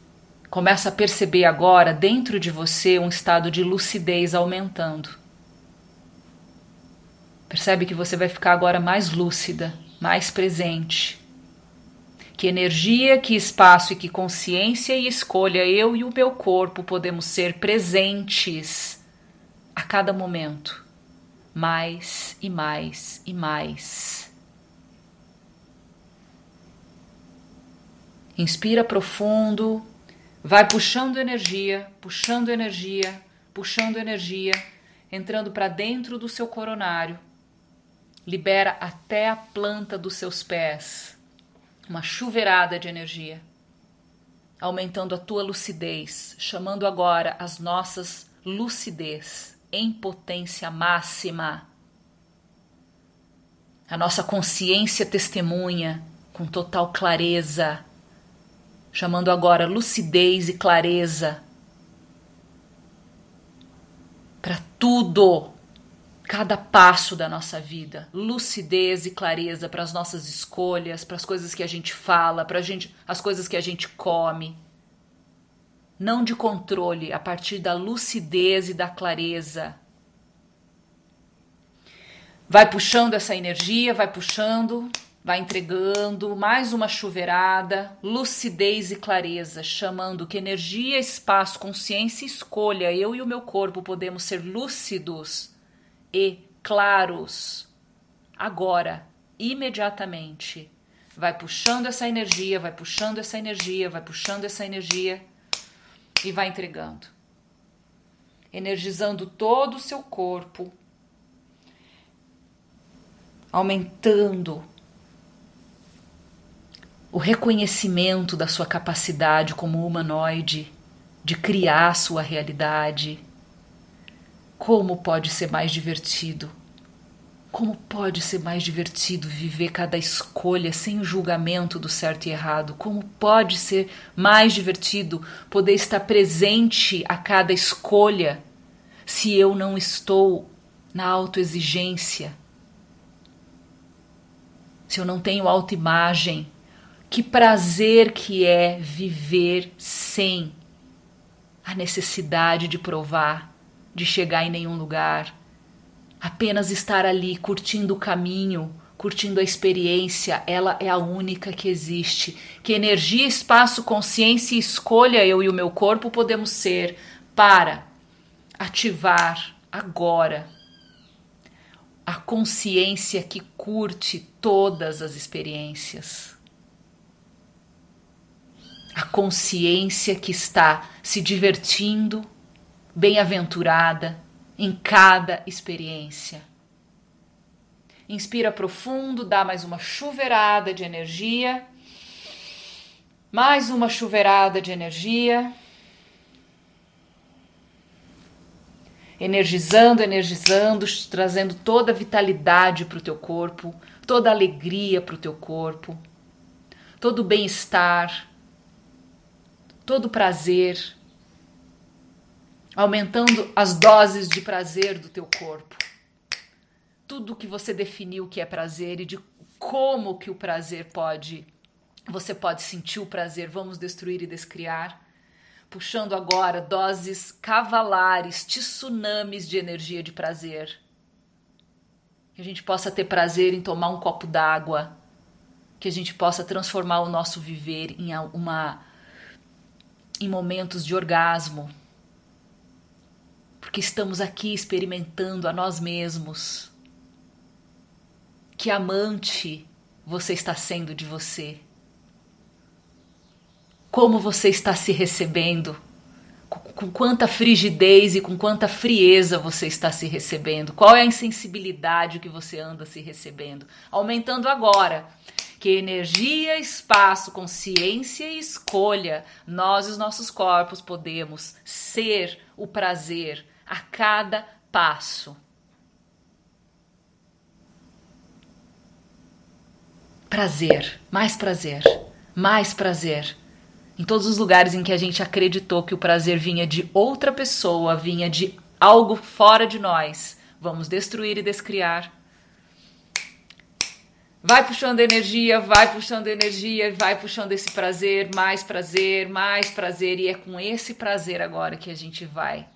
Começa a perceber agora dentro de você um estado de lucidez aumentando. Percebe que você vai ficar agora mais lúcida, mais presente. Que energia, que espaço e que consciência e escolha eu e o meu corpo podemos ser presentes a cada momento, mais e mais e mais. Inspira profundo, vai puxando energia, puxando energia, puxando energia, entrando para dentro do seu coronário. Libera até a planta dos seus pés. Uma chuveirada de energia. Aumentando a tua lucidez, chamando agora as nossas lucidez em potência máxima. A nossa consciência testemunha com total clareza, chamando agora lucidez e clareza para tudo, cada passo da nossa vida, lucidez e clareza para as nossas escolhas, para as coisas que a gente fala, para gente, as coisas que a gente come. Não de controle, a partir da lucidez e da clareza. Vai puxando essa energia, vai puxando, vai entregando. Mais uma chuveirada, lucidez e clareza, chamando que energia, espaço, consciência e escolha, eu e o meu corpo podemos ser lúcidos e claros. Agora, imediatamente. Vai puxando essa energia, vai puxando essa energia, vai puxando essa energia e vai entregando. Energizando todo o seu corpo, aumentando o reconhecimento da sua capacidade como humanoide de criar sua realidade. Como pode ser mais divertido? Como pode ser mais divertido viver cada escolha sem o julgamento do certo e errado? Como pode ser mais divertido poder estar presente a cada escolha se eu não estou na autoexigência? se eu não tenho autoimagem, que prazer que é viver sem a necessidade de provar, de chegar em nenhum lugar, apenas estar ali curtindo o caminho, curtindo a experiência, ela é a única que existe. Que energia, espaço, consciência e escolha eu e o meu corpo podemos ser para ativar agora a consciência que curte todas as experiências. A consciência que está se divertindo, bem-aventurada em cada experiência. Inspira profundo, dá mais uma chuveirada de energia. Mais uma chuveirada de energia. energizando, energizando, trazendo toda a vitalidade para o teu corpo, toda a alegria para o teu corpo, todo o bem-estar, todo o prazer, aumentando as doses de prazer do teu corpo. Tudo que você definiu que é prazer e de como que o prazer pode, você pode sentir o prazer, vamos destruir e descriar puxando agora doses cavalares, tsunamis de energia de prazer. Que a gente possa ter prazer em tomar um copo d'água, que a gente possa transformar o nosso viver em uma em momentos de orgasmo. Porque estamos aqui experimentando a nós mesmos. Que amante você está sendo de você como você está se recebendo, com quanta frigidez e com quanta frieza você está se recebendo, qual é a insensibilidade que você anda se recebendo, aumentando agora. Que energia, espaço, consciência e escolha, nós e os nossos corpos podemos ser o prazer a cada passo. Prazer, mais prazer, mais prazer em todos os lugares em que a gente acreditou que o prazer vinha de outra pessoa, vinha de algo fora de nós, vamos destruir e descriar. Vai puxando energia, vai puxando energia, vai puxando esse prazer, mais prazer, mais prazer, e é com esse prazer agora que a gente vai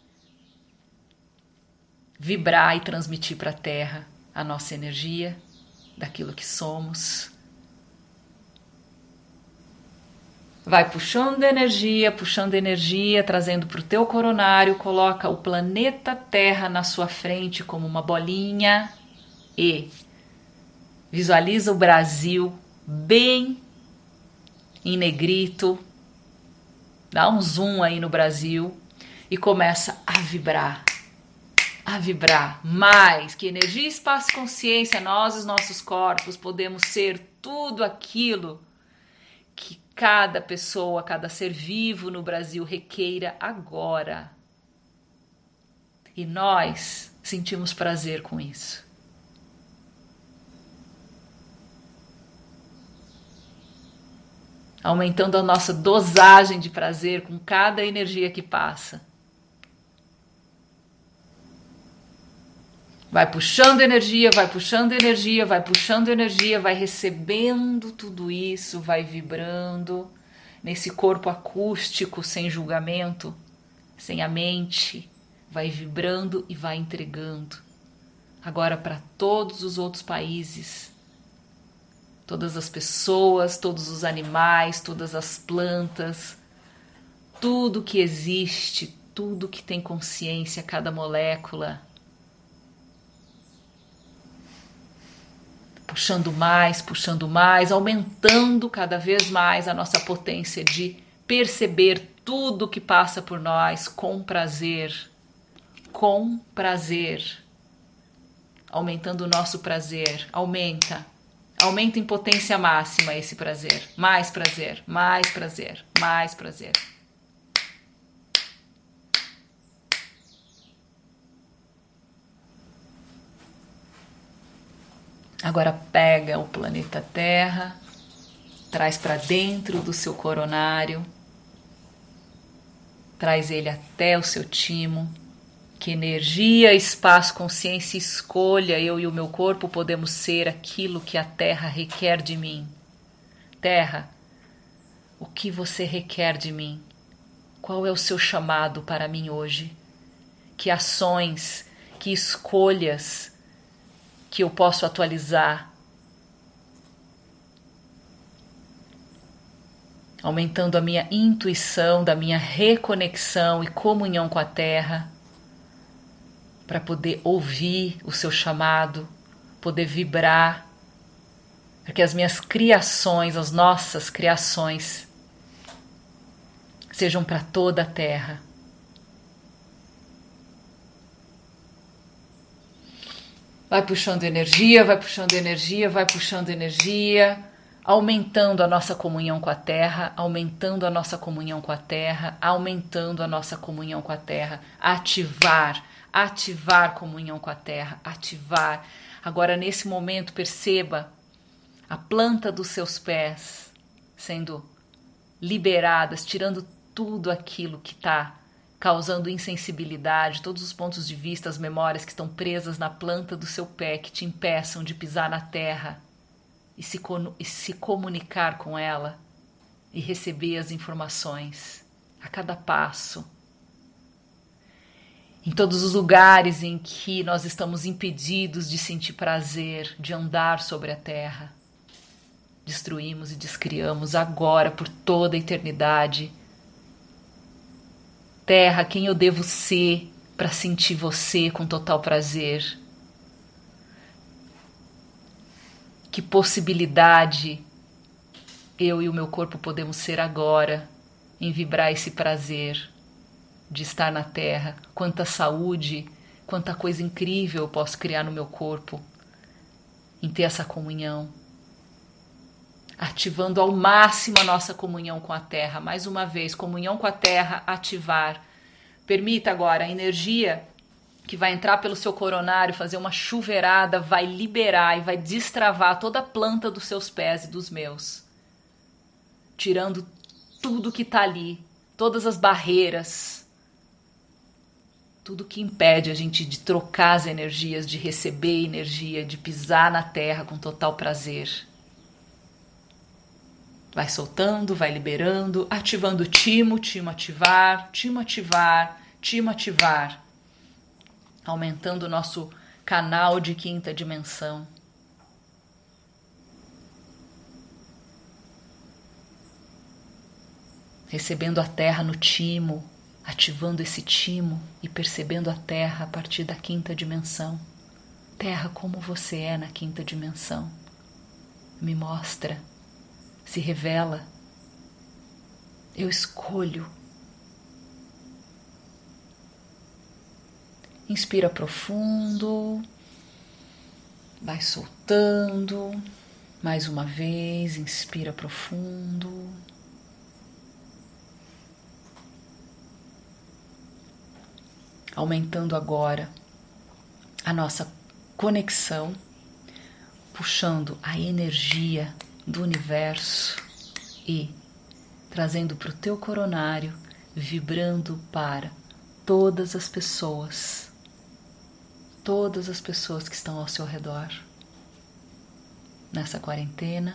vibrar e transmitir para a Terra a nossa energia daquilo que somos Vai puxando energia, puxando energia, trazendo para o teu coronário, coloca o planeta Terra na sua frente como uma bolinha e visualiza o Brasil bem em negrito. Dá um zoom aí no Brasil e começa a vibrar. A vibrar mais que energia, espaço, consciência, nós, os nossos corpos, podemos ser tudo aquilo que cada pessoa, cada ser vivo no Brasil requeira agora. E nós sentimos prazer com isso. Aumentando a nossa dosagem de prazer com cada energia que passa. Vai puxando energia, vai puxando energia, vai puxando energia, vai recebendo tudo isso, vai vibrando nesse corpo acústico sem julgamento, sem a mente, vai vibrando e vai entregando. Agora para todos os outros países, todas as pessoas, todos os animais, todas as plantas, tudo que existe, tudo que tem consciência, cada molécula puxando mais, puxando mais, aumentando cada vez mais a nossa potência de perceber tudo que passa por nós com prazer, com prazer, aumentando o nosso prazer, aumenta, aumenta em potência máxima esse prazer, mais prazer, mais prazer, mais prazer. Agora pega o planeta Terra, traz para dentro do seu coronário, traz ele até o seu timo. Que energia, espaço, consciência, escolha, eu e o meu corpo podemos ser aquilo que a Terra requer de mim. Terra, o que você requer de mim? Qual é o seu chamado para mim hoje? Que ações, que escolhas, que eu posso atualizar, aumentando a minha intuição, da minha reconexão e comunhão com a Terra, para poder ouvir o seu chamado, poder vibrar, para que as minhas criações, as nossas criações, sejam para toda a Terra. Vai puxando energia, vai puxando energia, vai puxando energia, aumentando a nossa comunhão com a terra, aumentando a nossa comunhão com a terra, aumentando a nossa comunhão com a terra. Ativar, ativar comunhão com a terra, ativar. Agora, nesse momento, perceba a planta dos seus pés sendo liberadas, tirando tudo aquilo que está causando insensibilidade, todos os pontos de vista, as memórias que estão presas na planta do seu pé, que te impeçam de pisar na terra e se, e se comunicar com ela e receber as informações a cada passo. Em todos os lugares em que nós estamos impedidos de sentir prazer, de andar sobre a terra, destruímos e descriamos agora por toda a eternidade terra quem eu devo ser para sentir você com total prazer. Que possibilidade eu e o meu corpo podemos ser agora em vibrar esse prazer de estar na terra. Quanta saúde, quanta coisa incrível eu posso criar no meu corpo em ter essa comunhão. Ativando ao máximo a nossa comunhão com a terra. Mais uma vez, comunhão com a terra, ativar Permita agora a energia que vai entrar pelo seu coronário, fazer uma chuveirada, vai liberar e vai destravar toda a planta dos seus pés e dos meus, tirando tudo que está ali, todas as barreiras, tudo que impede a gente de trocar as energias, de receber energia, de pisar na terra com total prazer. Vai soltando, vai liberando, ativando o timo, timo ativar, timo ativar, timo ativar, aumentando o nosso canal de quinta dimensão. Recebendo a terra no timo, ativando esse timo e percebendo a terra a partir da quinta dimensão. Terra, como você é na quinta dimensão. Me mostra, se revela. Eu escolho Inspira profundo, vai soltando. Mais uma vez, inspira profundo. aumentando agora a nossa conexão, puxando a energia do universo e trazendo para o teu coronário, vibrando para todas as pessoas, todas as pessoas que estão ao seu redor nessa quarentena.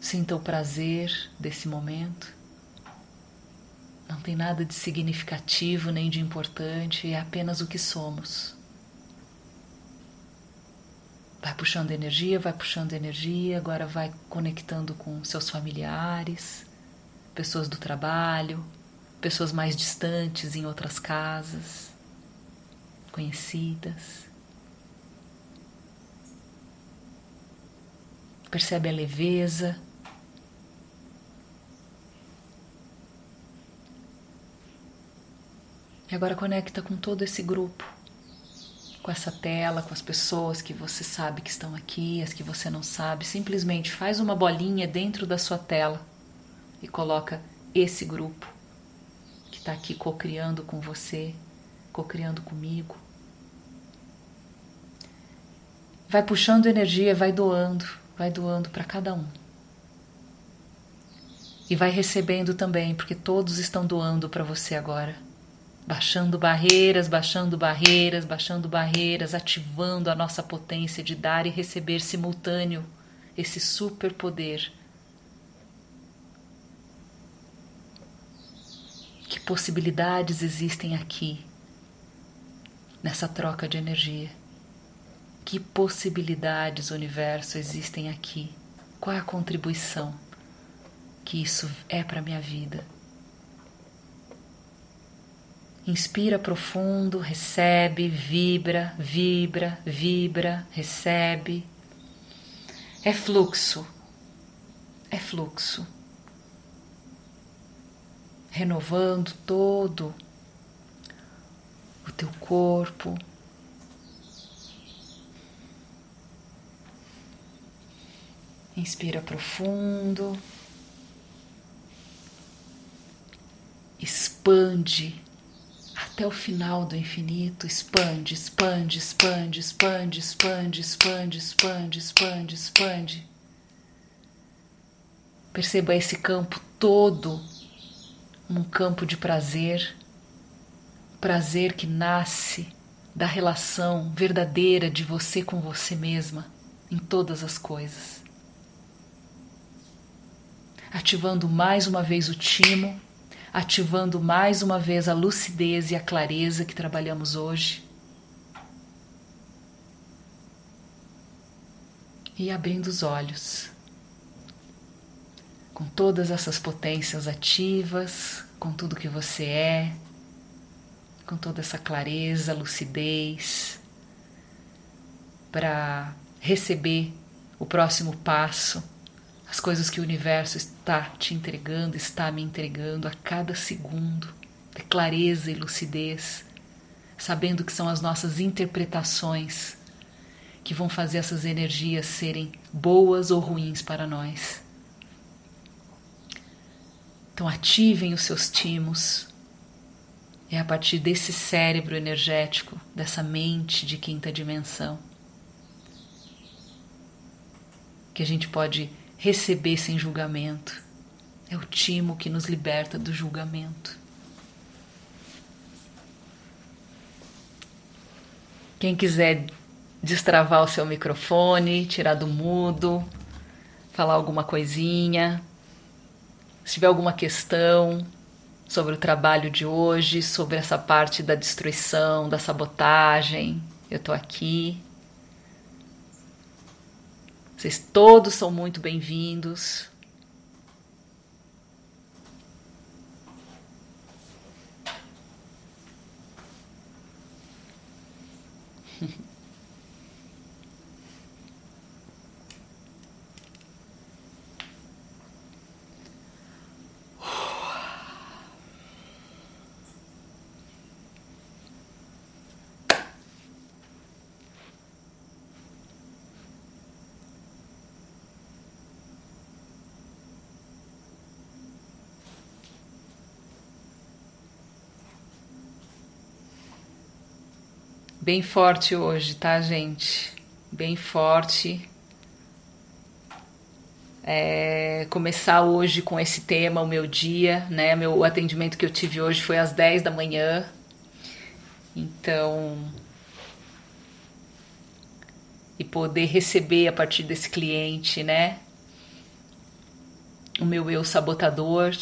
Sinta o prazer desse momento. Não tem nada de significativo nem de importante, é apenas o que somos. Vai puxando energia, vai puxando energia, agora vai conectando com seus familiares, pessoas do trabalho, pessoas mais distantes em outras casas, conhecidas. Percebe a leveza E agora conecta com todo esse grupo, com essa tela, com as pessoas que você sabe que estão aqui, as que você não sabe. Simplesmente faz uma bolinha dentro da sua tela e coloca esse grupo que está aqui co-criando com você, co-criando comigo. Vai puxando energia, vai doando, vai doando para cada um. E vai recebendo também, porque todos estão doando para você agora baixando barreiras, baixando barreiras, baixando barreiras, ativando a nossa potência de dar e receber simultâneo esse superpoder. Que possibilidades existem aqui nessa troca de energia? Que possibilidades, universo, existem aqui? Qual é a contribuição que isso é para minha vida? Inspira profundo, recebe, vibra, vibra, vibra, recebe. É fluxo. É fluxo. Renovando todo o teu corpo. Inspira profundo. Expande até o final do infinito, expande, expande, expande, expande, expande, expande, expande, expande, expande. Perceba esse campo todo, um campo de prazer, prazer que nasce da relação verdadeira de você com você mesma em todas as coisas. Ativando mais uma vez o timo ativando mais uma vez a lucidez e a clareza que trabalhamos hoje. E abrindo os olhos, com todas essas potências ativas, com tudo que você é, com toda essa clareza, lucidez, para receber o próximo passo as coisas que o universo está te entregando, está me entregando a cada segundo, de clareza e lucidez, sabendo que são as nossas interpretações que vão fazer essas energias serem boas ou ruins para nós. Então, ativem os seus timos. É a partir desse cérebro energético, dessa mente de quinta dimensão, que a gente pode receber sem julgamento. É o timo que nos liberta do julgamento. Quem quiser destravar o seu microfone, tirar do mudo, falar alguma coisinha, se tiver alguma questão sobre o trabalho de hoje, sobre essa parte da destruição, da sabotagem, eu estou aqui. Vocês todos são muito bem-vindos. Bem forte hoje, tá, gente? Bem forte. É, começar hoje com esse tema, o meu dia, né? Meu, o atendimento que eu tive hoje foi às 10 da manhã. Então. E poder receber a partir desse cliente, né? O meu eu sabotador,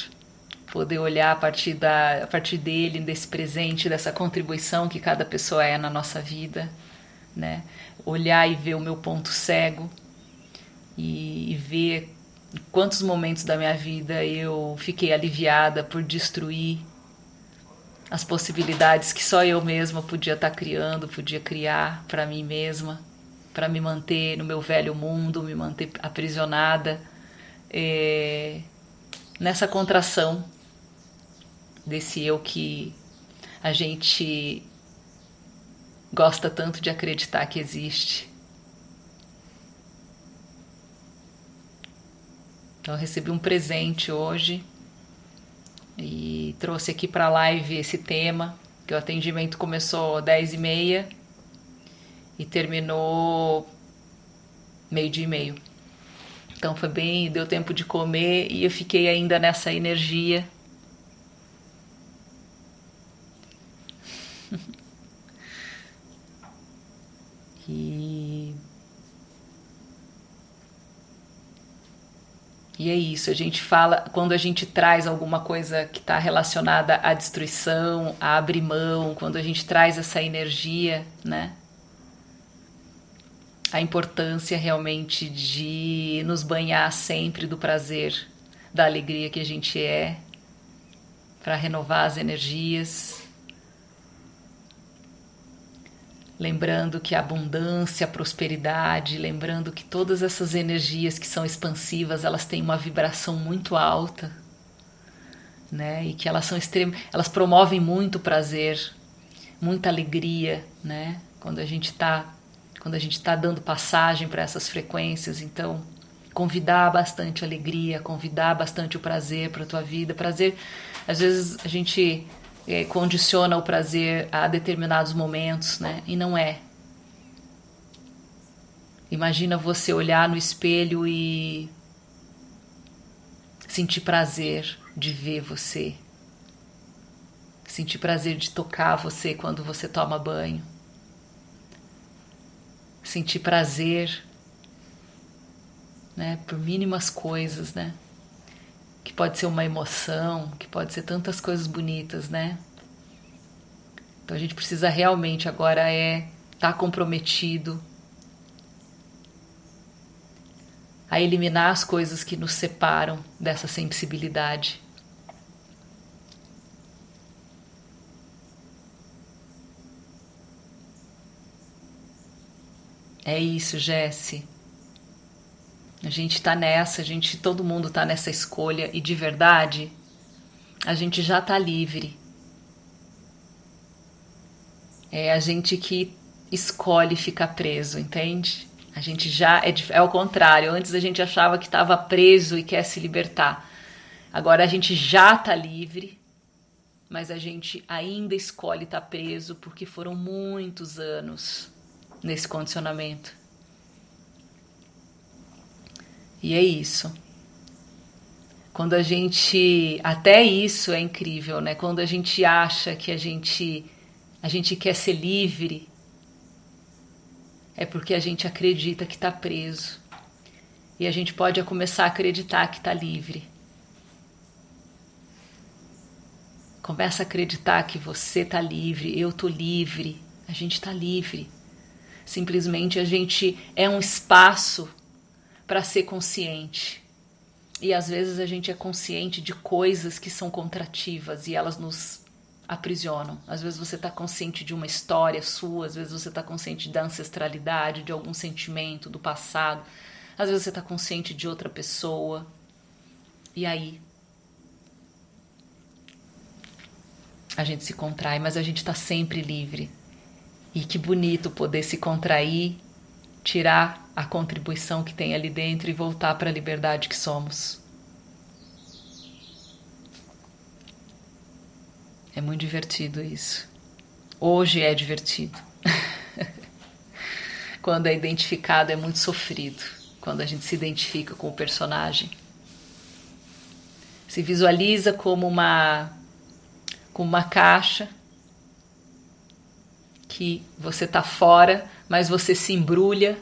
poder olhar a partir, da, a partir dele, desse presente, dessa contribuição que cada pessoa é na nossa vida, né? Olhar e ver o meu ponto cego e, e ver quantos momentos da minha vida eu fiquei aliviada por destruir as possibilidades que só eu mesma podia estar criando, podia criar para mim mesma, para me manter no meu velho mundo, me manter aprisionada é, nessa contração desse eu que a gente gosta tanto de acreditar que existe. Então eu recebi um presente hoje e trouxe aqui para a live esse tema, que o atendimento começou às 10 e e terminou meio dia e meio. Então foi bem, deu tempo de comer e eu fiquei ainda nessa energia e E é isso, a gente fala, quando a gente traz alguma coisa que está relacionada à destruição, a abrir mão, quando a gente traz essa energia, né? A importância realmente de nos banhar sempre do prazer, da alegria que a gente é, para renovar as energias lembrando que a abundância, a prosperidade, lembrando que todas essas energias que são expansivas, elas têm uma vibração muito alta, né? E que elas são extrem, elas promovem muito prazer, muita alegria, né? Quando a gente está quando a gente está dando passagem para essas frequências, então convidar bastante alegria, convidar bastante o prazer para a tua vida, prazer, às vezes a gente é, condiciona o prazer a determinados momentos, né? E não é. Imagina você olhar no espelho e sentir prazer de ver você. Sentir prazer de tocar você quando você toma banho. Sentir prazer, né, por mínimas coisas, né? Que pode ser uma emoção, que pode ser tantas coisas bonitas, né? Então a gente precisa realmente agora é estar tá comprometido a eliminar as coisas que nos separam dessa sensibilidade. É isso, Jesse. A gente tá nessa, a gente, todo mundo tá nessa escolha e de verdade, a gente já tá livre. É a gente que escolhe ficar preso, entende? A gente já é, é o contrário. Antes a gente achava que estava preso e quer se libertar. Agora a gente já tá livre, mas a gente ainda escolhe estar tá preso porque foram muitos anos nesse condicionamento. E é isso. Quando a gente. Até isso é incrível, né? Quando a gente acha que a gente, a gente quer ser livre, é porque a gente acredita que está preso. E a gente pode começar a acreditar que está livre. Começa a acreditar que você está livre, eu estou livre, a gente está livre. Simplesmente a gente é um espaço para ser consciente. E às vezes a gente é consciente de coisas que são contrativas e elas nos aprisionam. Às vezes você está consciente de uma história sua, às vezes você está consciente da ancestralidade, de algum sentimento do passado, às vezes você está consciente de outra pessoa. E aí? A gente se contrai, mas a gente está sempre livre. E que bonito poder se contrair, tirar a contribuição que tem ali dentro e voltar para a liberdade que somos. É muito divertido isso. Hoje é divertido. quando é identificado é muito sofrido, quando a gente se identifica com o personagem. Se visualiza como uma como uma caixa que você está fora, mas você se embrulha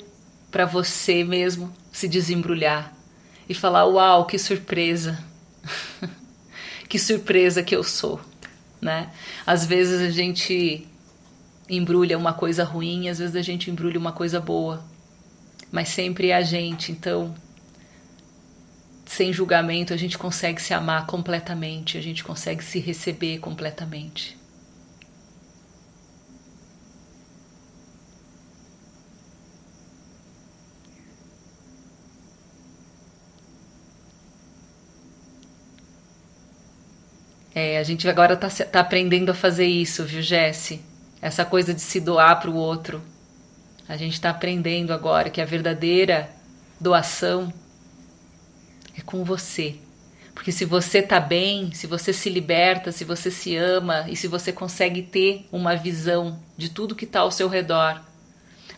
para você mesmo se desembrulhar e falar: Uau, que surpresa! que surpresa que eu sou, né? Às vezes a gente embrulha uma coisa ruim, às vezes a gente embrulha uma coisa boa, mas sempre é a gente, então sem julgamento a gente consegue se amar completamente, a gente consegue se receber completamente. É, a gente agora está tá aprendendo a fazer isso, viu, Jesse? Essa coisa de se doar para o outro. A gente está aprendendo agora que a verdadeira doação é com você. Porque se você está bem, se você se liberta, se você se ama e se você consegue ter uma visão de tudo que está ao seu redor,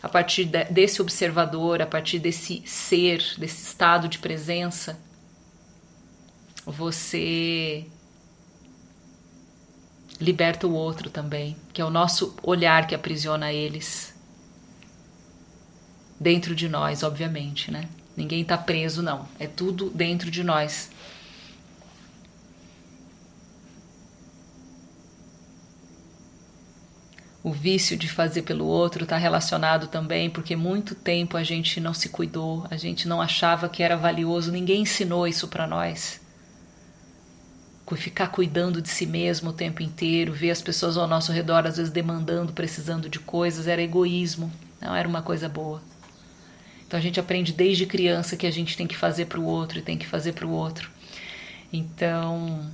a partir de, desse observador, a partir desse ser, desse estado de presença, você liberta o outro também, que é o nosso olhar que aprisiona eles. Dentro de nós, obviamente, né? Ninguém está preso, não. É tudo dentro de nós. O vício de fazer pelo outro está relacionado também porque muito tempo a gente não se cuidou, a gente não achava que era valioso, ninguém ensinou isso para nós ficar cuidando de si mesmo o tempo inteiro, ver as pessoas ao nosso redor às vezes demandando, precisando de coisas, era egoísmo, não era uma coisa boa. Então a gente aprende desde criança que a gente tem que fazer para o outro e tem que fazer para o outro. Então,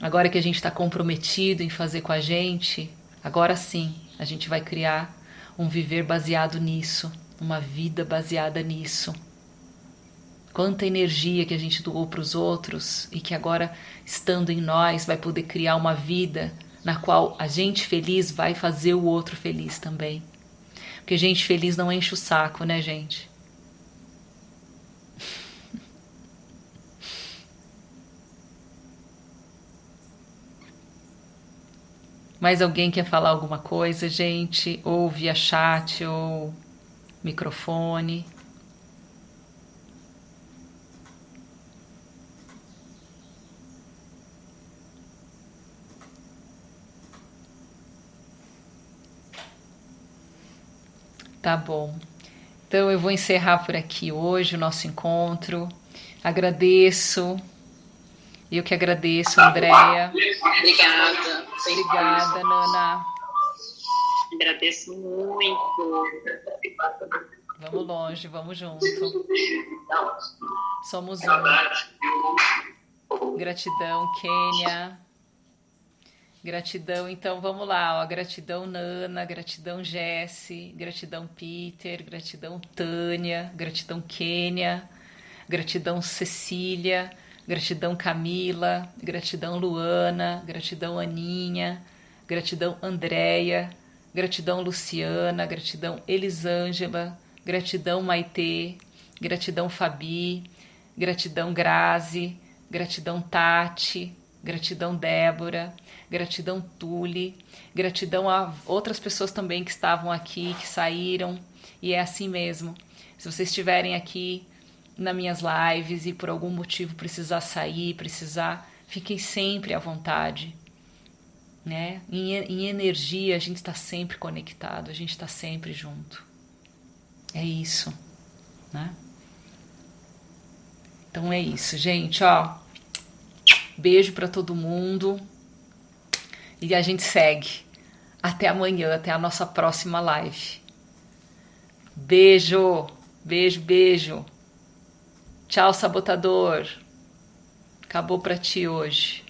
agora que a gente está comprometido em fazer com a gente, agora sim a gente vai criar um viver baseado nisso, uma vida baseada nisso quanta energia que a gente doou para os outros e que agora, estando em nós, vai poder criar uma vida na qual a gente feliz vai fazer o outro feliz também. Porque gente feliz não enche o saco, né, gente? Mais alguém quer falar alguma coisa, gente? Ou via chat ou microfone. Tá bom. Então eu vou encerrar por aqui hoje o nosso encontro. Agradeço. Eu que agradeço, Andréia. Obrigada. Obrigada, Nana. Agradeço muito. Vamos longe, vamos junto. Somos um. Gratidão, Kênia. Gratidão, então vamos lá, ó. Gratidão Nana, gratidão Jesse, gratidão Peter, gratidão Tânia, gratidão Kênia, gratidão Cecília, gratidão Camila, gratidão Luana, gratidão Aninha, gratidão Andréia, gratidão Luciana, gratidão Elisângela, gratidão Maitê, gratidão Fabi, gratidão Grazi, gratidão Tati, gratidão Débora, gratidão Tule, gratidão a outras pessoas também que estavam aqui, que saíram, e é assim mesmo. Se vocês estiverem aqui nas minhas lives e por algum motivo precisar sair, precisar, fiquem sempre à vontade. Né? Em, em energia a gente está sempre conectado, a gente está sempre junto. É isso, né? Então é isso, gente, ó. Beijo para todo mundo. E a gente segue. Até amanhã, até a nossa próxima live. Beijo, beijo, beijo. Tchau, sabotador. Acabou para ti hoje.